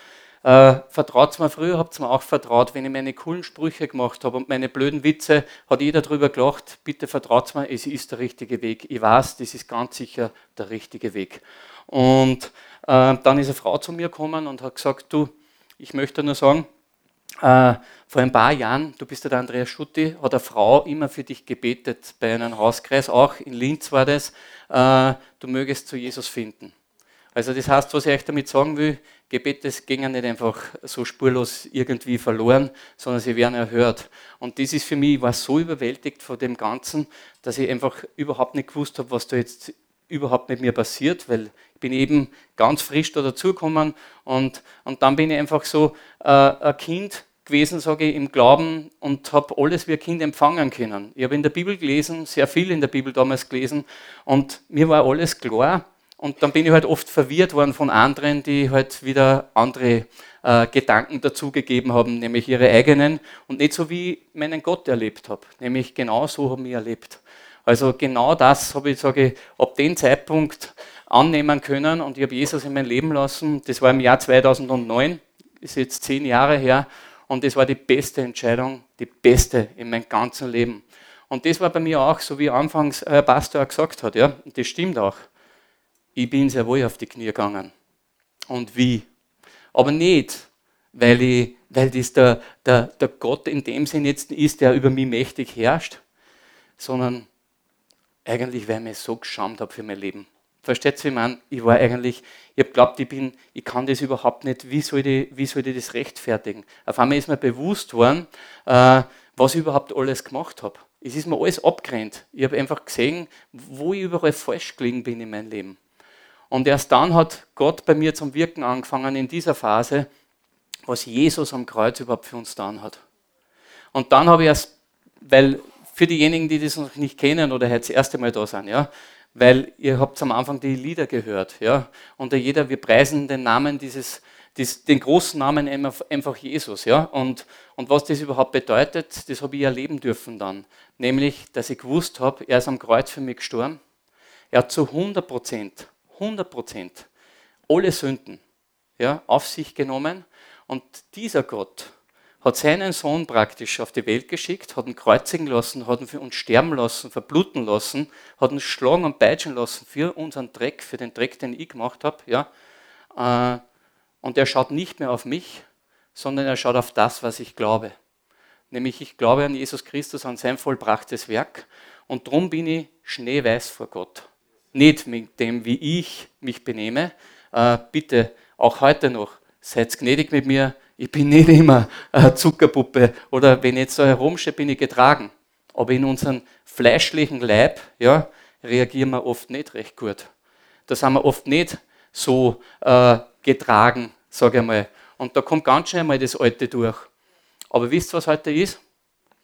äh, vertraut mir. Früher habt ihr mir auch vertraut, wenn ich meine coolen Sprüche gemacht habe und meine blöden Witze, hat jeder darüber gelacht. Bitte vertraut mir, es ist der richtige Weg. Ich weiß, das ist ganz sicher der richtige Weg. Und Äh, dann ist eine Frau zu mir gekommen und hat gesagt, du, ich möchte nur sagen, äh, vor ein paar Jahren, du bist ja der Andreas Schutti, hat eine Frau immer für dich gebetet bei einem Hauskreis, auch in Linz war das, äh, du mögest zu Jesus finden. Also das heißt, was ich euch damit sagen will, Gebete gehen nicht einfach so spurlos irgendwie verloren, sondern sie werden erhört. Und das ist für mich, ich war so überwältigt von dem Ganzen, dass ich einfach überhaupt nicht gewusst habe, was da jetzt überhaupt mit mir passiert, weil ich bin eben ganz frisch da dazugekommen und, und dann bin ich einfach so äh, ein Kind gewesen, sage ich, im Glauben und habe alles wie ein Kind empfangen können. Ich habe in der Bibel gelesen, sehr viel in der Bibel damals gelesen und mir war alles klar und dann bin ich halt oft verwirrt worden von anderen, die halt wieder andere äh, Gedanken dazugegeben haben, nämlich ihre eigenen und nicht so wie ich meinen Gott erlebt habe, nämlich genau so habe ich erlebt. Also genau das habe ich, sage ich, ab dem Zeitpunkt annehmen können und ich habe Jesus in mein Leben lassen. Das war im Jahr 2009, ist jetzt zehn Jahre her und das war die beste Entscheidung, die beste in meinem ganzen Leben. Und das war bei mir auch, so wie anfangs Herr Pastor gesagt hat, ja, das stimmt auch. Ich bin sehr wohl auf die Knie gegangen. Und wie? Aber nicht, weil, ich, weil das der, der, der Gott in dem Sinn jetzt ist, der über mich mächtig herrscht, sondern eigentlich, weil ich mich so geschämt habe für mein Leben. Versteht ihr, wie man? Ich war eigentlich, ich habe geglaubt, ich bin, ich kann das überhaupt nicht, wie soll ich, soll ich das rechtfertigen? Auf einmal ist mir bewusst worden, äh, was ich überhaupt alles gemacht habe. Es ist mir alles abgerennt. Ich habe einfach gesehen, wo ich überall falsch gelegen bin in meinem Leben. Und erst dann hat Gott bei mir zum Wirken angefangen in dieser Phase, was Jesus am Kreuz überhaupt für uns getan hat. Und dann habe ich erst, weil für diejenigen, die das noch nicht kennen oder heute das erste Mal da sind, ja, weil ihr habt am Anfang die Lieder gehört, ja, und jeder, wir preisen den Namen dieses, dieses den großen Namen einfach Jesus, ja, und, und was das überhaupt bedeutet, das habe ich erleben dürfen dann, nämlich, dass ich gewusst habe, er ist am Kreuz für mich gestorben, er hat zu 100 Prozent, 100 Prozent alle Sünden ja, auf sich genommen und dieser Gott, hat seinen Sohn praktisch auf die Welt geschickt, hat ihn kreuzigen lassen, hat ihn für uns sterben lassen, verbluten lassen, hat ihn schlagen und peitschen lassen für unseren Dreck, für den Dreck, den ich gemacht habe. Ja. Äh, und er schaut nicht mehr auf mich, sondern er schaut auf das, was ich glaube. Nämlich ich glaube an Jesus Christus, an sein vollbrachtes Werk und darum bin ich schneeweiß vor Gott. Nicht mit dem, wie ich mich benehme. Äh, bitte, auch heute noch, seid gnädig mit mir, ich bin nicht immer eine Zuckerpuppe oder wenn ich jetzt so herumstehe, bin ich getragen. Aber in unserem fleischlichen Leib ja, reagieren wir oft nicht recht gut. Da sind wir oft nicht so äh, getragen, sage ich mal. Und da kommt ganz schnell mal das Alte durch. Aber wisst ihr, was heute ist?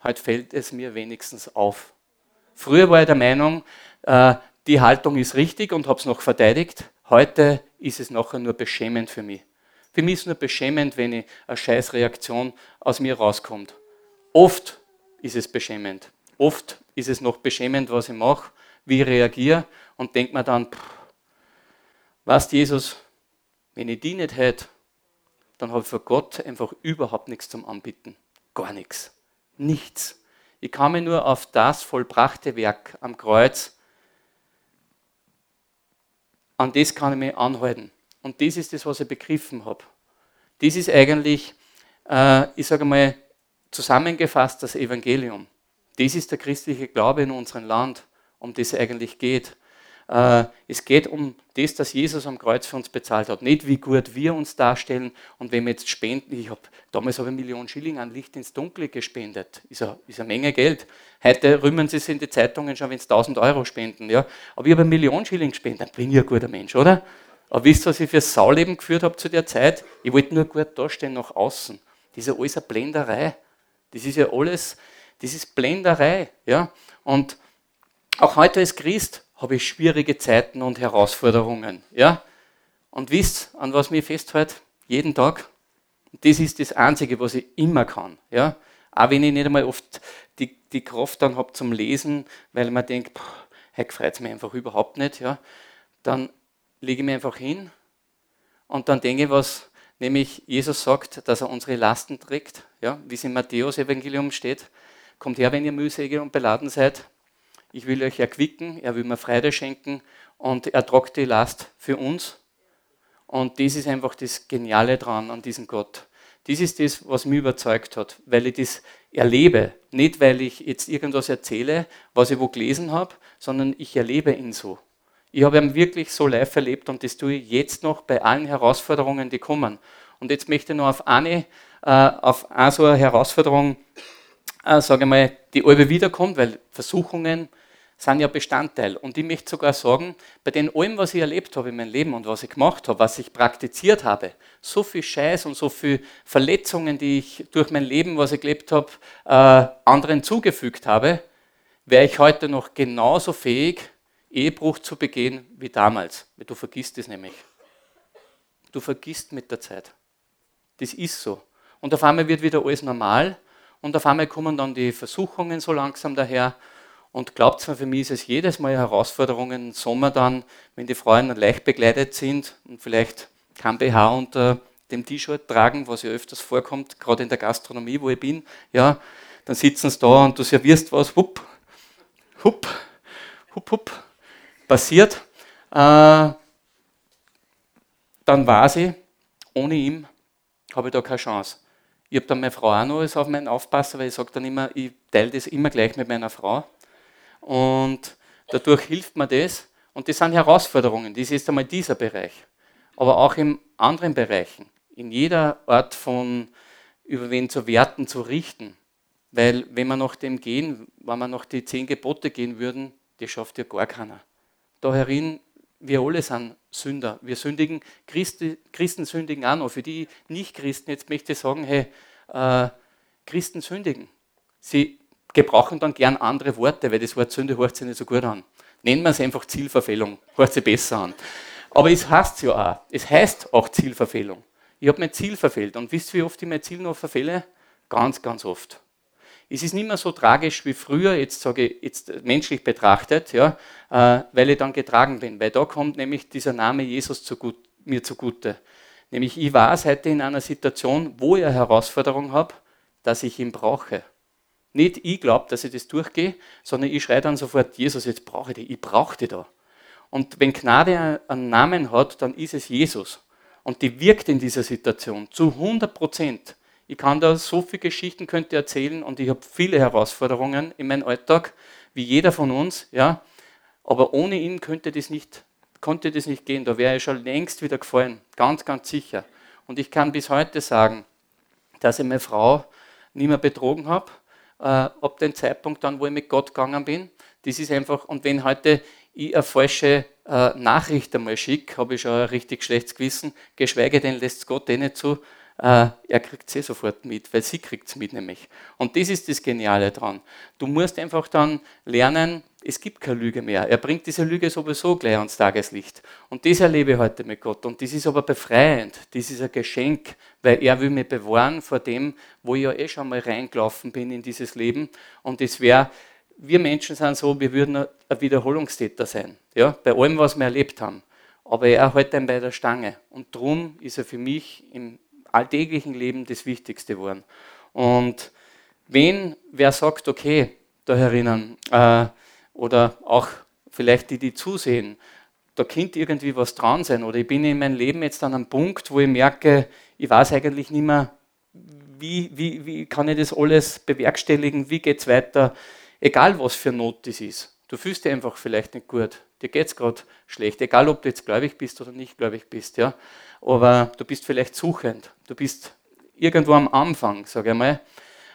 Heute fällt es mir wenigstens auf. Früher war ich der Meinung, äh, die Haltung ist richtig und habe es noch verteidigt. Heute ist es nachher nur beschämend für mich. Für mich ist es nur beschämend, wenn ich eine Scheißreaktion aus mir rauskommt. Oft ist es beschämend. Oft ist es noch beschämend, was ich mache, wie ich reagiere und denke mir dann, pff, weißt Jesus, wenn ich die nicht hätte, dann habe ich für Gott einfach überhaupt nichts zum Anbieten. Gar nichts. Nichts. Ich kann mich nur auf das vollbrachte Werk am Kreuz, an das kann ich mich anhalten. Und das ist das, was ich begriffen habe. Das ist eigentlich, äh, ich sage mal, zusammengefasst das Evangelium. Das ist der christliche Glaube in unserem Land, um das es eigentlich geht. Äh, es geht um das, dass Jesus am Kreuz für uns bezahlt hat. Nicht wie gut wir uns darstellen und wenn wir jetzt spenden. Ich habe damals habe ich eine Million Schilling an Licht ins Dunkle gespendet. Ist eine, ist eine Menge Geld. Heute rühmen sie es in die Zeitungen schon, wenn sie 1000 Euro spenden. Ja? Aber ich habe eine Million Schilling gespendet. Dann bin ich ein guter Mensch, oder? Aber wisst ihr, was ich für Sauleben geführt habe zu der Zeit? Ich wollte nur gut dastehen nach außen. Das ist ja alles eine Blenderei. Das ist ja alles, das ist Blenderei. Ja? Und auch heute als Christ habe ich schwierige Zeiten und Herausforderungen. Ja? Und wisst, an was mich festhält? Jeden Tag. Das ist das Einzige, was ich immer kann. Ja? Auch wenn ich nicht einmal oft die, die Kraft dann habe zum Lesen, weil man denkt, heute freut es mich einfach überhaupt nicht. Ja? Dann lege ich mich einfach hin und dann denke ich, was nämlich Jesus sagt, dass er unsere Lasten trägt, ja, wie es im Matthäus-Evangelium steht. Kommt her, wenn ihr mühselig und beladen seid. Ich will euch erquicken, er will mir Freude schenken und er tragt die Last für uns. Und das ist einfach das Geniale dran an diesem Gott. Das ist das, was mich überzeugt hat, weil ich das erlebe. Nicht, weil ich jetzt irgendwas erzähle, was ich wo gelesen habe, sondern ich erlebe ihn so. Ich habe ihn wirklich so live erlebt und das tue ich jetzt noch bei allen Herausforderungen, die kommen. Und jetzt möchte ich noch auf eine, äh, auf eine so eine Herausforderung, äh, sage ich mal, die alle wiederkommt, weil Versuchungen, sind ja Bestandteil. Und ich möchte sogar sagen, bei den allem, was ich erlebt habe in meinem Leben und was ich gemacht habe, was ich praktiziert habe, so viel Scheiß und so viel Verletzungen, die ich durch mein Leben, was ich gelebt habe, äh, anderen zugefügt habe, wäre ich heute noch genauso fähig, Ehebruch zu begehen wie damals. Du vergisst es nämlich. Du vergisst mit der Zeit. Das ist so. Und auf einmal wird wieder alles normal und auf einmal kommen dann die Versuchungen so langsam daher und glaubt mir, für mich ist es jedes Mal Herausforderungen im Sommer dann, wenn die Frauen leicht begleitet sind und vielleicht kein BH unter dem T-Shirt tragen, was ja öfters vorkommt, gerade in der Gastronomie, wo ich bin, ja, dann sitzen sie da und du servierst was, hupp, hupp, hupp, hupp, passiert. Äh, dann war sie, ohne ihn habe ich da keine Chance. Ich habe dann meine Frau auch noch als auf meinen Aufpasser, weil ich sage dann immer, ich teile das immer gleich mit meiner Frau. Und dadurch hilft mir das. Und das sind Herausforderungen. Das ist einmal dieser Bereich. Aber auch in anderen Bereichen. In jeder Art von über wen zu werten, zu richten. Weil wenn wir nach dem gehen, wenn wir nach die zehn Gebote gehen würden, das schafft ja gar keiner. Da herin, wir alle sind Sünder. Wir sündigen, Christi, Christen sündigen auch noch. Für die Nicht-Christen, jetzt möchte ich sagen, hey, äh, Christen sündigen. Sie gebrauchen dann gern andere Worte, weil das Wort Sünde hört sich nicht so gut an. Nennen wir es einfach Zielverfehlung, hört sich besser an. Aber es heißt ja auch, es heißt auch Zielverfehlung. Ich habe mein Ziel verfehlt und wisst ihr, wie oft ich mein Ziel noch verfehle? Ganz, ganz oft. Es ist nicht mehr so tragisch wie früher, jetzt sage ich, jetzt menschlich betrachtet, ja, äh, weil ich dann getragen bin. Weil da kommt nämlich dieser Name Jesus zu mir zugute. Nämlich ich war heute in einer Situation, wo ich eine Herausforderung habe, dass ich ihn brauche. Nicht ich glaube, dass ich das durchgehe, sondern ich schreie dann sofort, Jesus, jetzt brauche ich dich, ich brauche dich da. Und wenn Gnade einen Namen hat, dann ist es Jesus. Und die wirkt in dieser Situation zu 100 Prozent. Ich kann da so viele Geschichten könnte erzählen und ich habe viele Herausforderungen in meinem Alltag, wie jeder von uns, ja. Aber ohne ihn könnte das nicht, konnte das nicht gehen. Da wäre ich schon längst wieder gefallen, ganz, ganz sicher. Und ich kann bis heute sagen, dass ich meine Frau nie mehr betrogen habe, äh, ab dem Zeitpunkt dann, wo ich mit Gott gegangen bin. Das ist einfach, und wenn heute ich eine falsche äh, Nachricht einmal schicke, habe ich schon ein richtig schlechtes Gewissen, geschweige denn lässt es Gott eh nicht zu, äh, er kriegt es eh sofort mit, weil sie kriegt es mit nämlich. Und das ist das Geniale dran. Du musst einfach dann lernen, es gibt keine Lüge mehr. Er bringt diese Lüge sowieso gleich ans Tageslicht. Und das erlebe ich heute mit Gott. Und das ist aber befreiend. Das ist ein Geschenk, weil er will mich bewahren vor dem, wo ich ja eh schon mal reingelaufen bin in dieses Leben. Und es wäre, wir Menschen sind so, wir würden ein Wiederholungstäter sein. Ja, bei allem, was wir erlebt haben. Aber er hält einen bei der Stange. Und darum ist er für mich im alltäglichen Leben das Wichtigste geworden. Und wenn wer sagt, okay, da herinnen, äh, oder auch vielleicht die, die zusehen, da könnte irgendwie was dran sein. Oder ich bin in meinem Leben jetzt an einem Punkt, wo ich merke, ich weiß eigentlich nicht mehr, wie, wie, wie kann ich das alles bewerkstelligen, wie geht es weiter, egal was für Not das ist. Du fühlst dich einfach vielleicht nicht gut, dir geht es gerade schlecht, egal ob du jetzt gläubig bist oder nicht gläubig bist, ja. aber du bist vielleicht suchend, du bist irgendwo am Anfang, sage ich mal,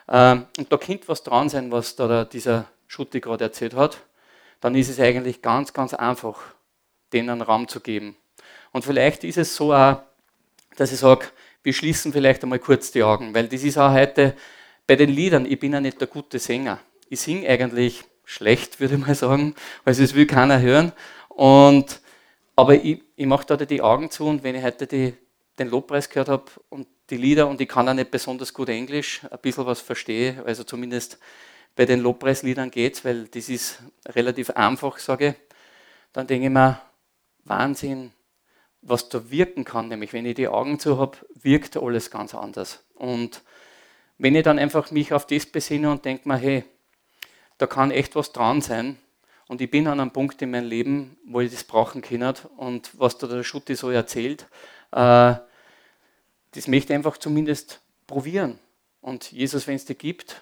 ähm, und da könnte was dran sein, was da dieser Schutti gerade erzählt hat, dann ist es eigentlich ganz, ganz einfach, denen Raum zu geben. Und vielleicht ist es so auch, dass ich sage, wir schließen vielleicht einmal kurz die Augen, weil das ist auch heute bei den Liedern, ich bin ja nicht der gute Sänger. Ich singe eigentlich schlecht, würde ich mal sagen, also es will keiner hören. Und, aber ich, ich mache da die Augen zu und wenn ich heute die, den Lobpreis gehört habe und die Lieder und ich kann auch nicht besonders gut Englisch, ein bisschen was verstehe, also zumindest bei den Lobpreisliedern geht, weil das ist relativ einfach, sage ich, dann denke ich mir, Wahnsinn, was da wirken kann. Nämlich, wenn ich die Augen zu habe, wirkt alles ganz anders. Und wenn ich dann einfach mich auf das besinne und denke mir, hey, da kann echt was dran sein. Und ich bin an einem Punkt in meinem Leben, wo ich das brauchen kann. Und was da der Schutti so erzählt, Äh, das möchte ich einfach zumindest probieren. Und Jesus, wenn es dir gibt,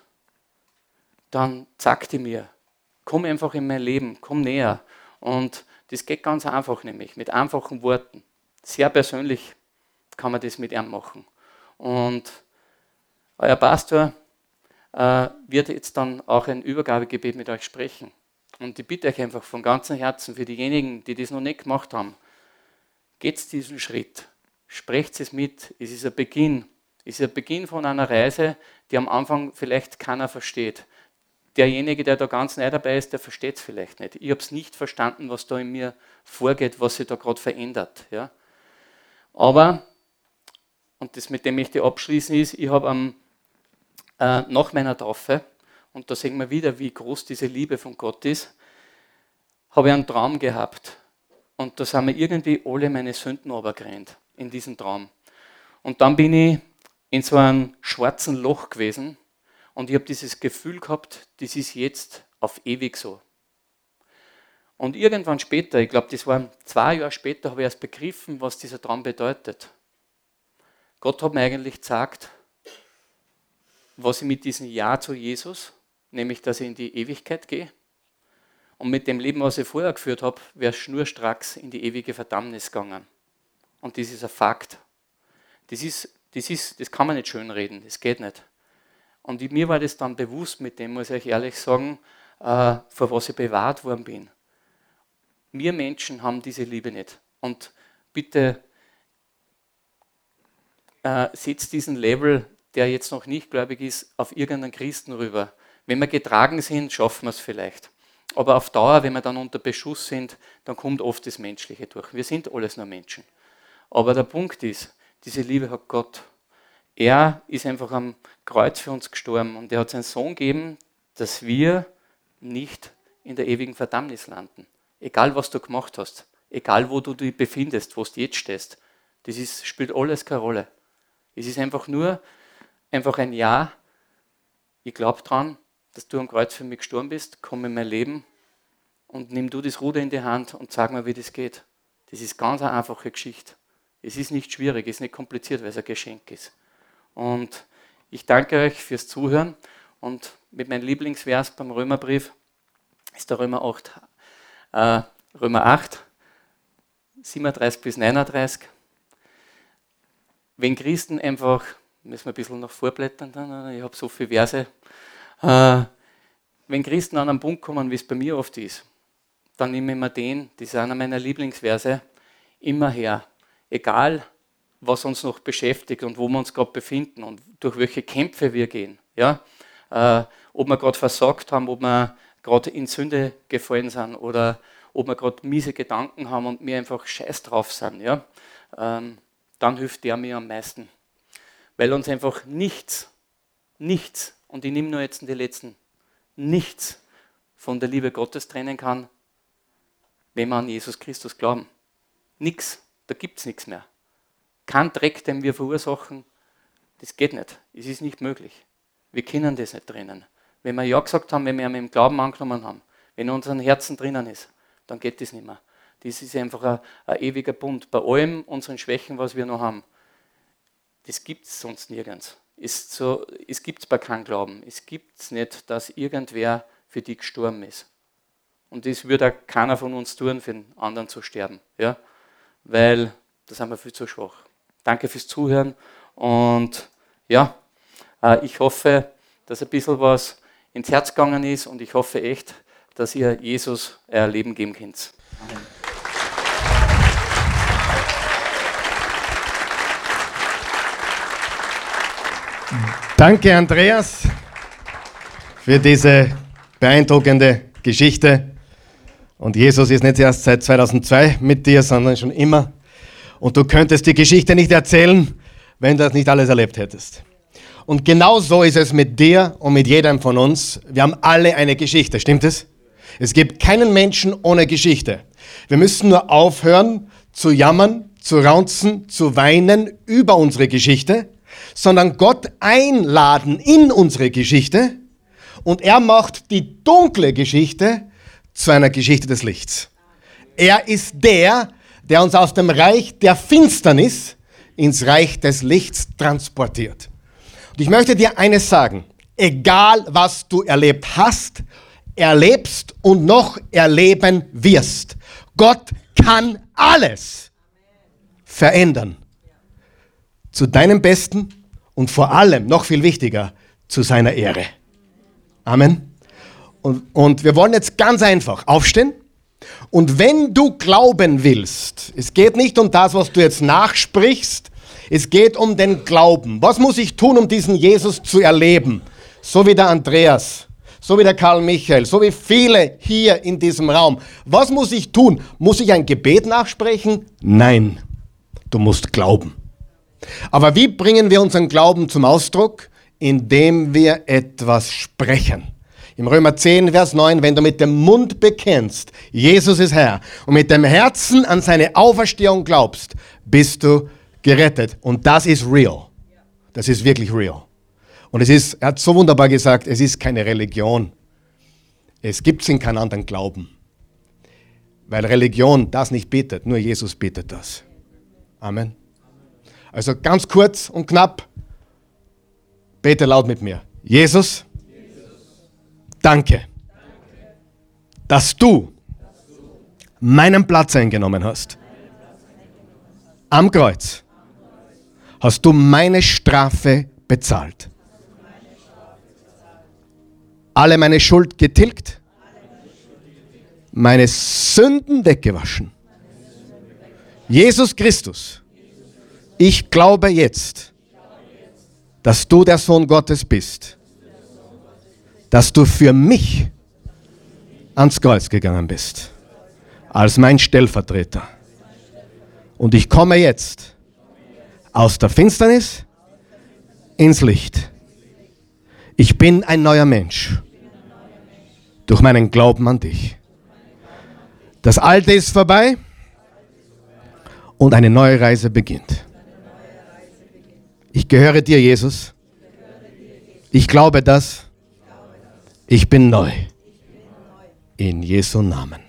dann sag die mir, komm einfach in mein Leben, komm näher. Und das geht ganz einfach, nämlich mit einfachen Worten. Sehr persönlich kann man das mit ihm machen. Und euer Pastor äh, wird jetzt dann auch ein Übergabegebet mit euch sprechen. Und ich bitte euch einfach von ganzem Herzen für diejenigen, die das noch nicht gemacht haben, geht diesen Schritt, sprecht es mit. Es ist ein Beginn. Es ist ein Beginn von einer Reise, die am Anfang vielleicht keiner versteht. Derjenige, der da ganz neu dabei ist, der versteht es vielleicht nicht. Ich habe es nicht verstanden, was da in mir vorgeht, was sich da gerade verändert. Ja. Aber, und das mit dem möchte ich abschließen, ist, ich habe am äh, nach meiner Taufe, und da sehen wir wieder, wie groß diese Liebe von Gott ist, habe ich einen Traum gehabt. Und da sind mir irgendwie alle meine Sünden runtergerannt in diesem Traum. Und dann bin ich in so einem schwarzen Loch gewesen und ich habe dieses Gefühl gehabt, das ist jetzt auf ewig so. Und irgendwann später, ich glaube, das war zwei Jahre später, habe ich erst begriffen, was dieser Traum bedeutet. Gott hat mir eigentlich gesagt, was ich mit diesem Ja zu Jesus, nämlich dass ich in die Ewigkeit gehe, und mit dem Leben, was ich vorher geführt habe, wäre schnurstracks in die ewige Verdammnis gegangen. Und das ist ein Fakt. Das, ist, das, ist, das kann man nicht schönreden, das geht nicht. Und mir war das dann bewusst, mit dem muss ich euch ehrlich sagen, äh, vor was ich bewahrt worden bin. Wir Menschen haben diese Liebe nicht. Und bitte äh, setzt diesen Level der jetzt noch nicht gläubig ist, auf irgendeinen Christen rüber. Wenn wir getragen sind, schaffen wir es vielleicht. Aber auf Dauer, wenn wir dann unter Beschuss sind, dann kommt oft das Menschliche durch. Wir sind alles nur Menschen. Aber der Punkt ist, diese Liebe hat Gott. Er ist einfach am Kreuz für uns gestorben und er hat seinen Sohn gegeben, dass wir nicht in der ewigen Verdammnis landen. Egal, was du gemacht hast, egal, wo du dich befindest, wo du jetzt stehst, das ist, spielt alles keine Rolle. Es ist einfach nur einfach ein Ja. Ich glaube dran, dass du am Kreuz für mich gestorben bist, komm in mein Leben und nimm du das Ruder in die Hand und sag mir, wie das geht. Das ist ganz eine einfache Geschichte. Es ist nicht schwierig, es ist nicht kompliziert, weil es ein Geschenk ist. Und ich danke euch fürs Zuhören und mit meinem Lieblingsvers beim Römerbrief ist der Römer 8, äh, Römer 8, 37 bis 39. Wenn Christen einfach müssen wir ein bisschen noch vorblättern, dann, ich habe so viele Verse. Äh, wenn Christen an einen Punkt kommen, wie es bei mir oft ist, dann nehme ich mir den, das ist einer meiner Lieblingsverse, immer her. Egal, was uns noch beschäftigt und wo wir uns gerade befinden und durch welche Kämpfe wir gehen. Ja? Äh, ob wir gerade versagt haben, ob wir gerade in Sünde gefallen sind oder ob wir gerade miese Gedanken haben und mir einfach scheiß drauf sind. Ja? Ähm, dann hilft der mir am meisten weil uns einfach nichts, nichts, und ich nehme nur jetzt die letzten, nichts von der Liebe Gottes trennen kann, wenn wir an Jesus Christus glauben. Nichts, da gibt es nichts mehr. Kein Dreck, den wir verursachen, das geht nicht. Es ist nicht möglich. Wir können das nicht trennen. Wenn wir Ja gesagt haben, wenn wir ihn im Glauben angenommen haben, wenn er unseren Herzen drinnen ist, dann geht das nicht mehr. Das ist einfach ein, ein ewiger Bund. Bei allem unseren Schwächen, was wir noch haben, das gibt es sonst nirgends. Ist so, es gibt es bei keinem Glauben. Es gibt es nicht, dass irgendwer für dich gestorben ist. Und das würde auch keiner von uns tun, für den anderen zu sterben. Ja? Weil da sind wir viel zu schwach. Danke fürs Zuhören und ja, äh, ich hoffe, dass ein bisschen was ins Herz gegangen ist und ich hoffe echt, dass ihr Jesus euer Leben geben könnt. Amen. Danke, Andreas, für diese beeindruckende Geschichte. Und Jesus ist nicht erst seit 2002 mit dir, sondern schon immer. Und du könntest die Geschichte nicht erzählen, wenn du das nicht alles erlebt hättest. Und genau so ist es mit dir und mit jedem von uns. Wir haben alle eine Geschichte, stimmt es? Es gibt keinen Menschen ohne Geschichte. Wir müssen nur aufhören zu jammern, zu raunzen, zu weinen über unsere Geschichte sondern Gott einladen in unsere Geschichte und er macht die dunkle Geschichte zu einer Geschichte des Lichts. Er ist der, der uns aus dem Reich der Finsternis ins Reich des Lichts transportiert. Und ich möchte dir eines sagen, egal was du erlebt hast, erlebst und noch erleben wirst, Gott kann alles verändern. Zu deinem Besten und vor allem, noch viel wichtiger, zu seiner Ehre. Amen. Und, und wir wollen jetzt ganz einfach aufstehen. Und wenn du glauben willst, es geht nicht um das, was du jetzt nachsprichst, es geht um den Glauben. Was muss ich tun, um diesen Jesus zu erleben? So wie der Andreas, so wie der Karl Michael, so wie viele hier in diesem Raum. Was muss ich tun? Muss ich ein Gebet nachsprechen? Nein, du musst glauben. Aber wie bringen wir unseren Glauben zum Ausdruck? Indem wir etwas sprechen. Im Römer 10, Vers 9, wenn du mit dem Mund bekennst, Jesus ist Herr, und mit dem Herzen an seine Auferstehung glaubst, bist du gerettet. Und das ist real. Das ist wirklich real. Und es ist, er hat so wunderbar gesagt, es ist keine Religion. Es gibt es in keinem anderen Glauben. Weil Religion das nicht betet, nur Jesus betet das. Amen. Also ganz kurz und knapp, bete laut mit mir. Jesus, danke, dass du meinen Platz eingenommen hast. Am Kreuz hast du meine Strafe bezahlt. Alle meine Schuld getilgt, meine Sünden weggewaschen. Jesus Christus, ich glaube jetzt, dass du der Sohn Gottes bist, dass du für mich ans Kreuz gegangen bist, als mein Stellvertreter. Und ich komme jetzt aus der Finsternis ins Licht. Ich bin ein neuer Mensch durch meinen Glauben an dich. Das Alte ist vorbei und eine neue Reise beginnt. Ich gehöre dir, Jesus. Ich glaube das. Ich bin neu. In Jesu Namen.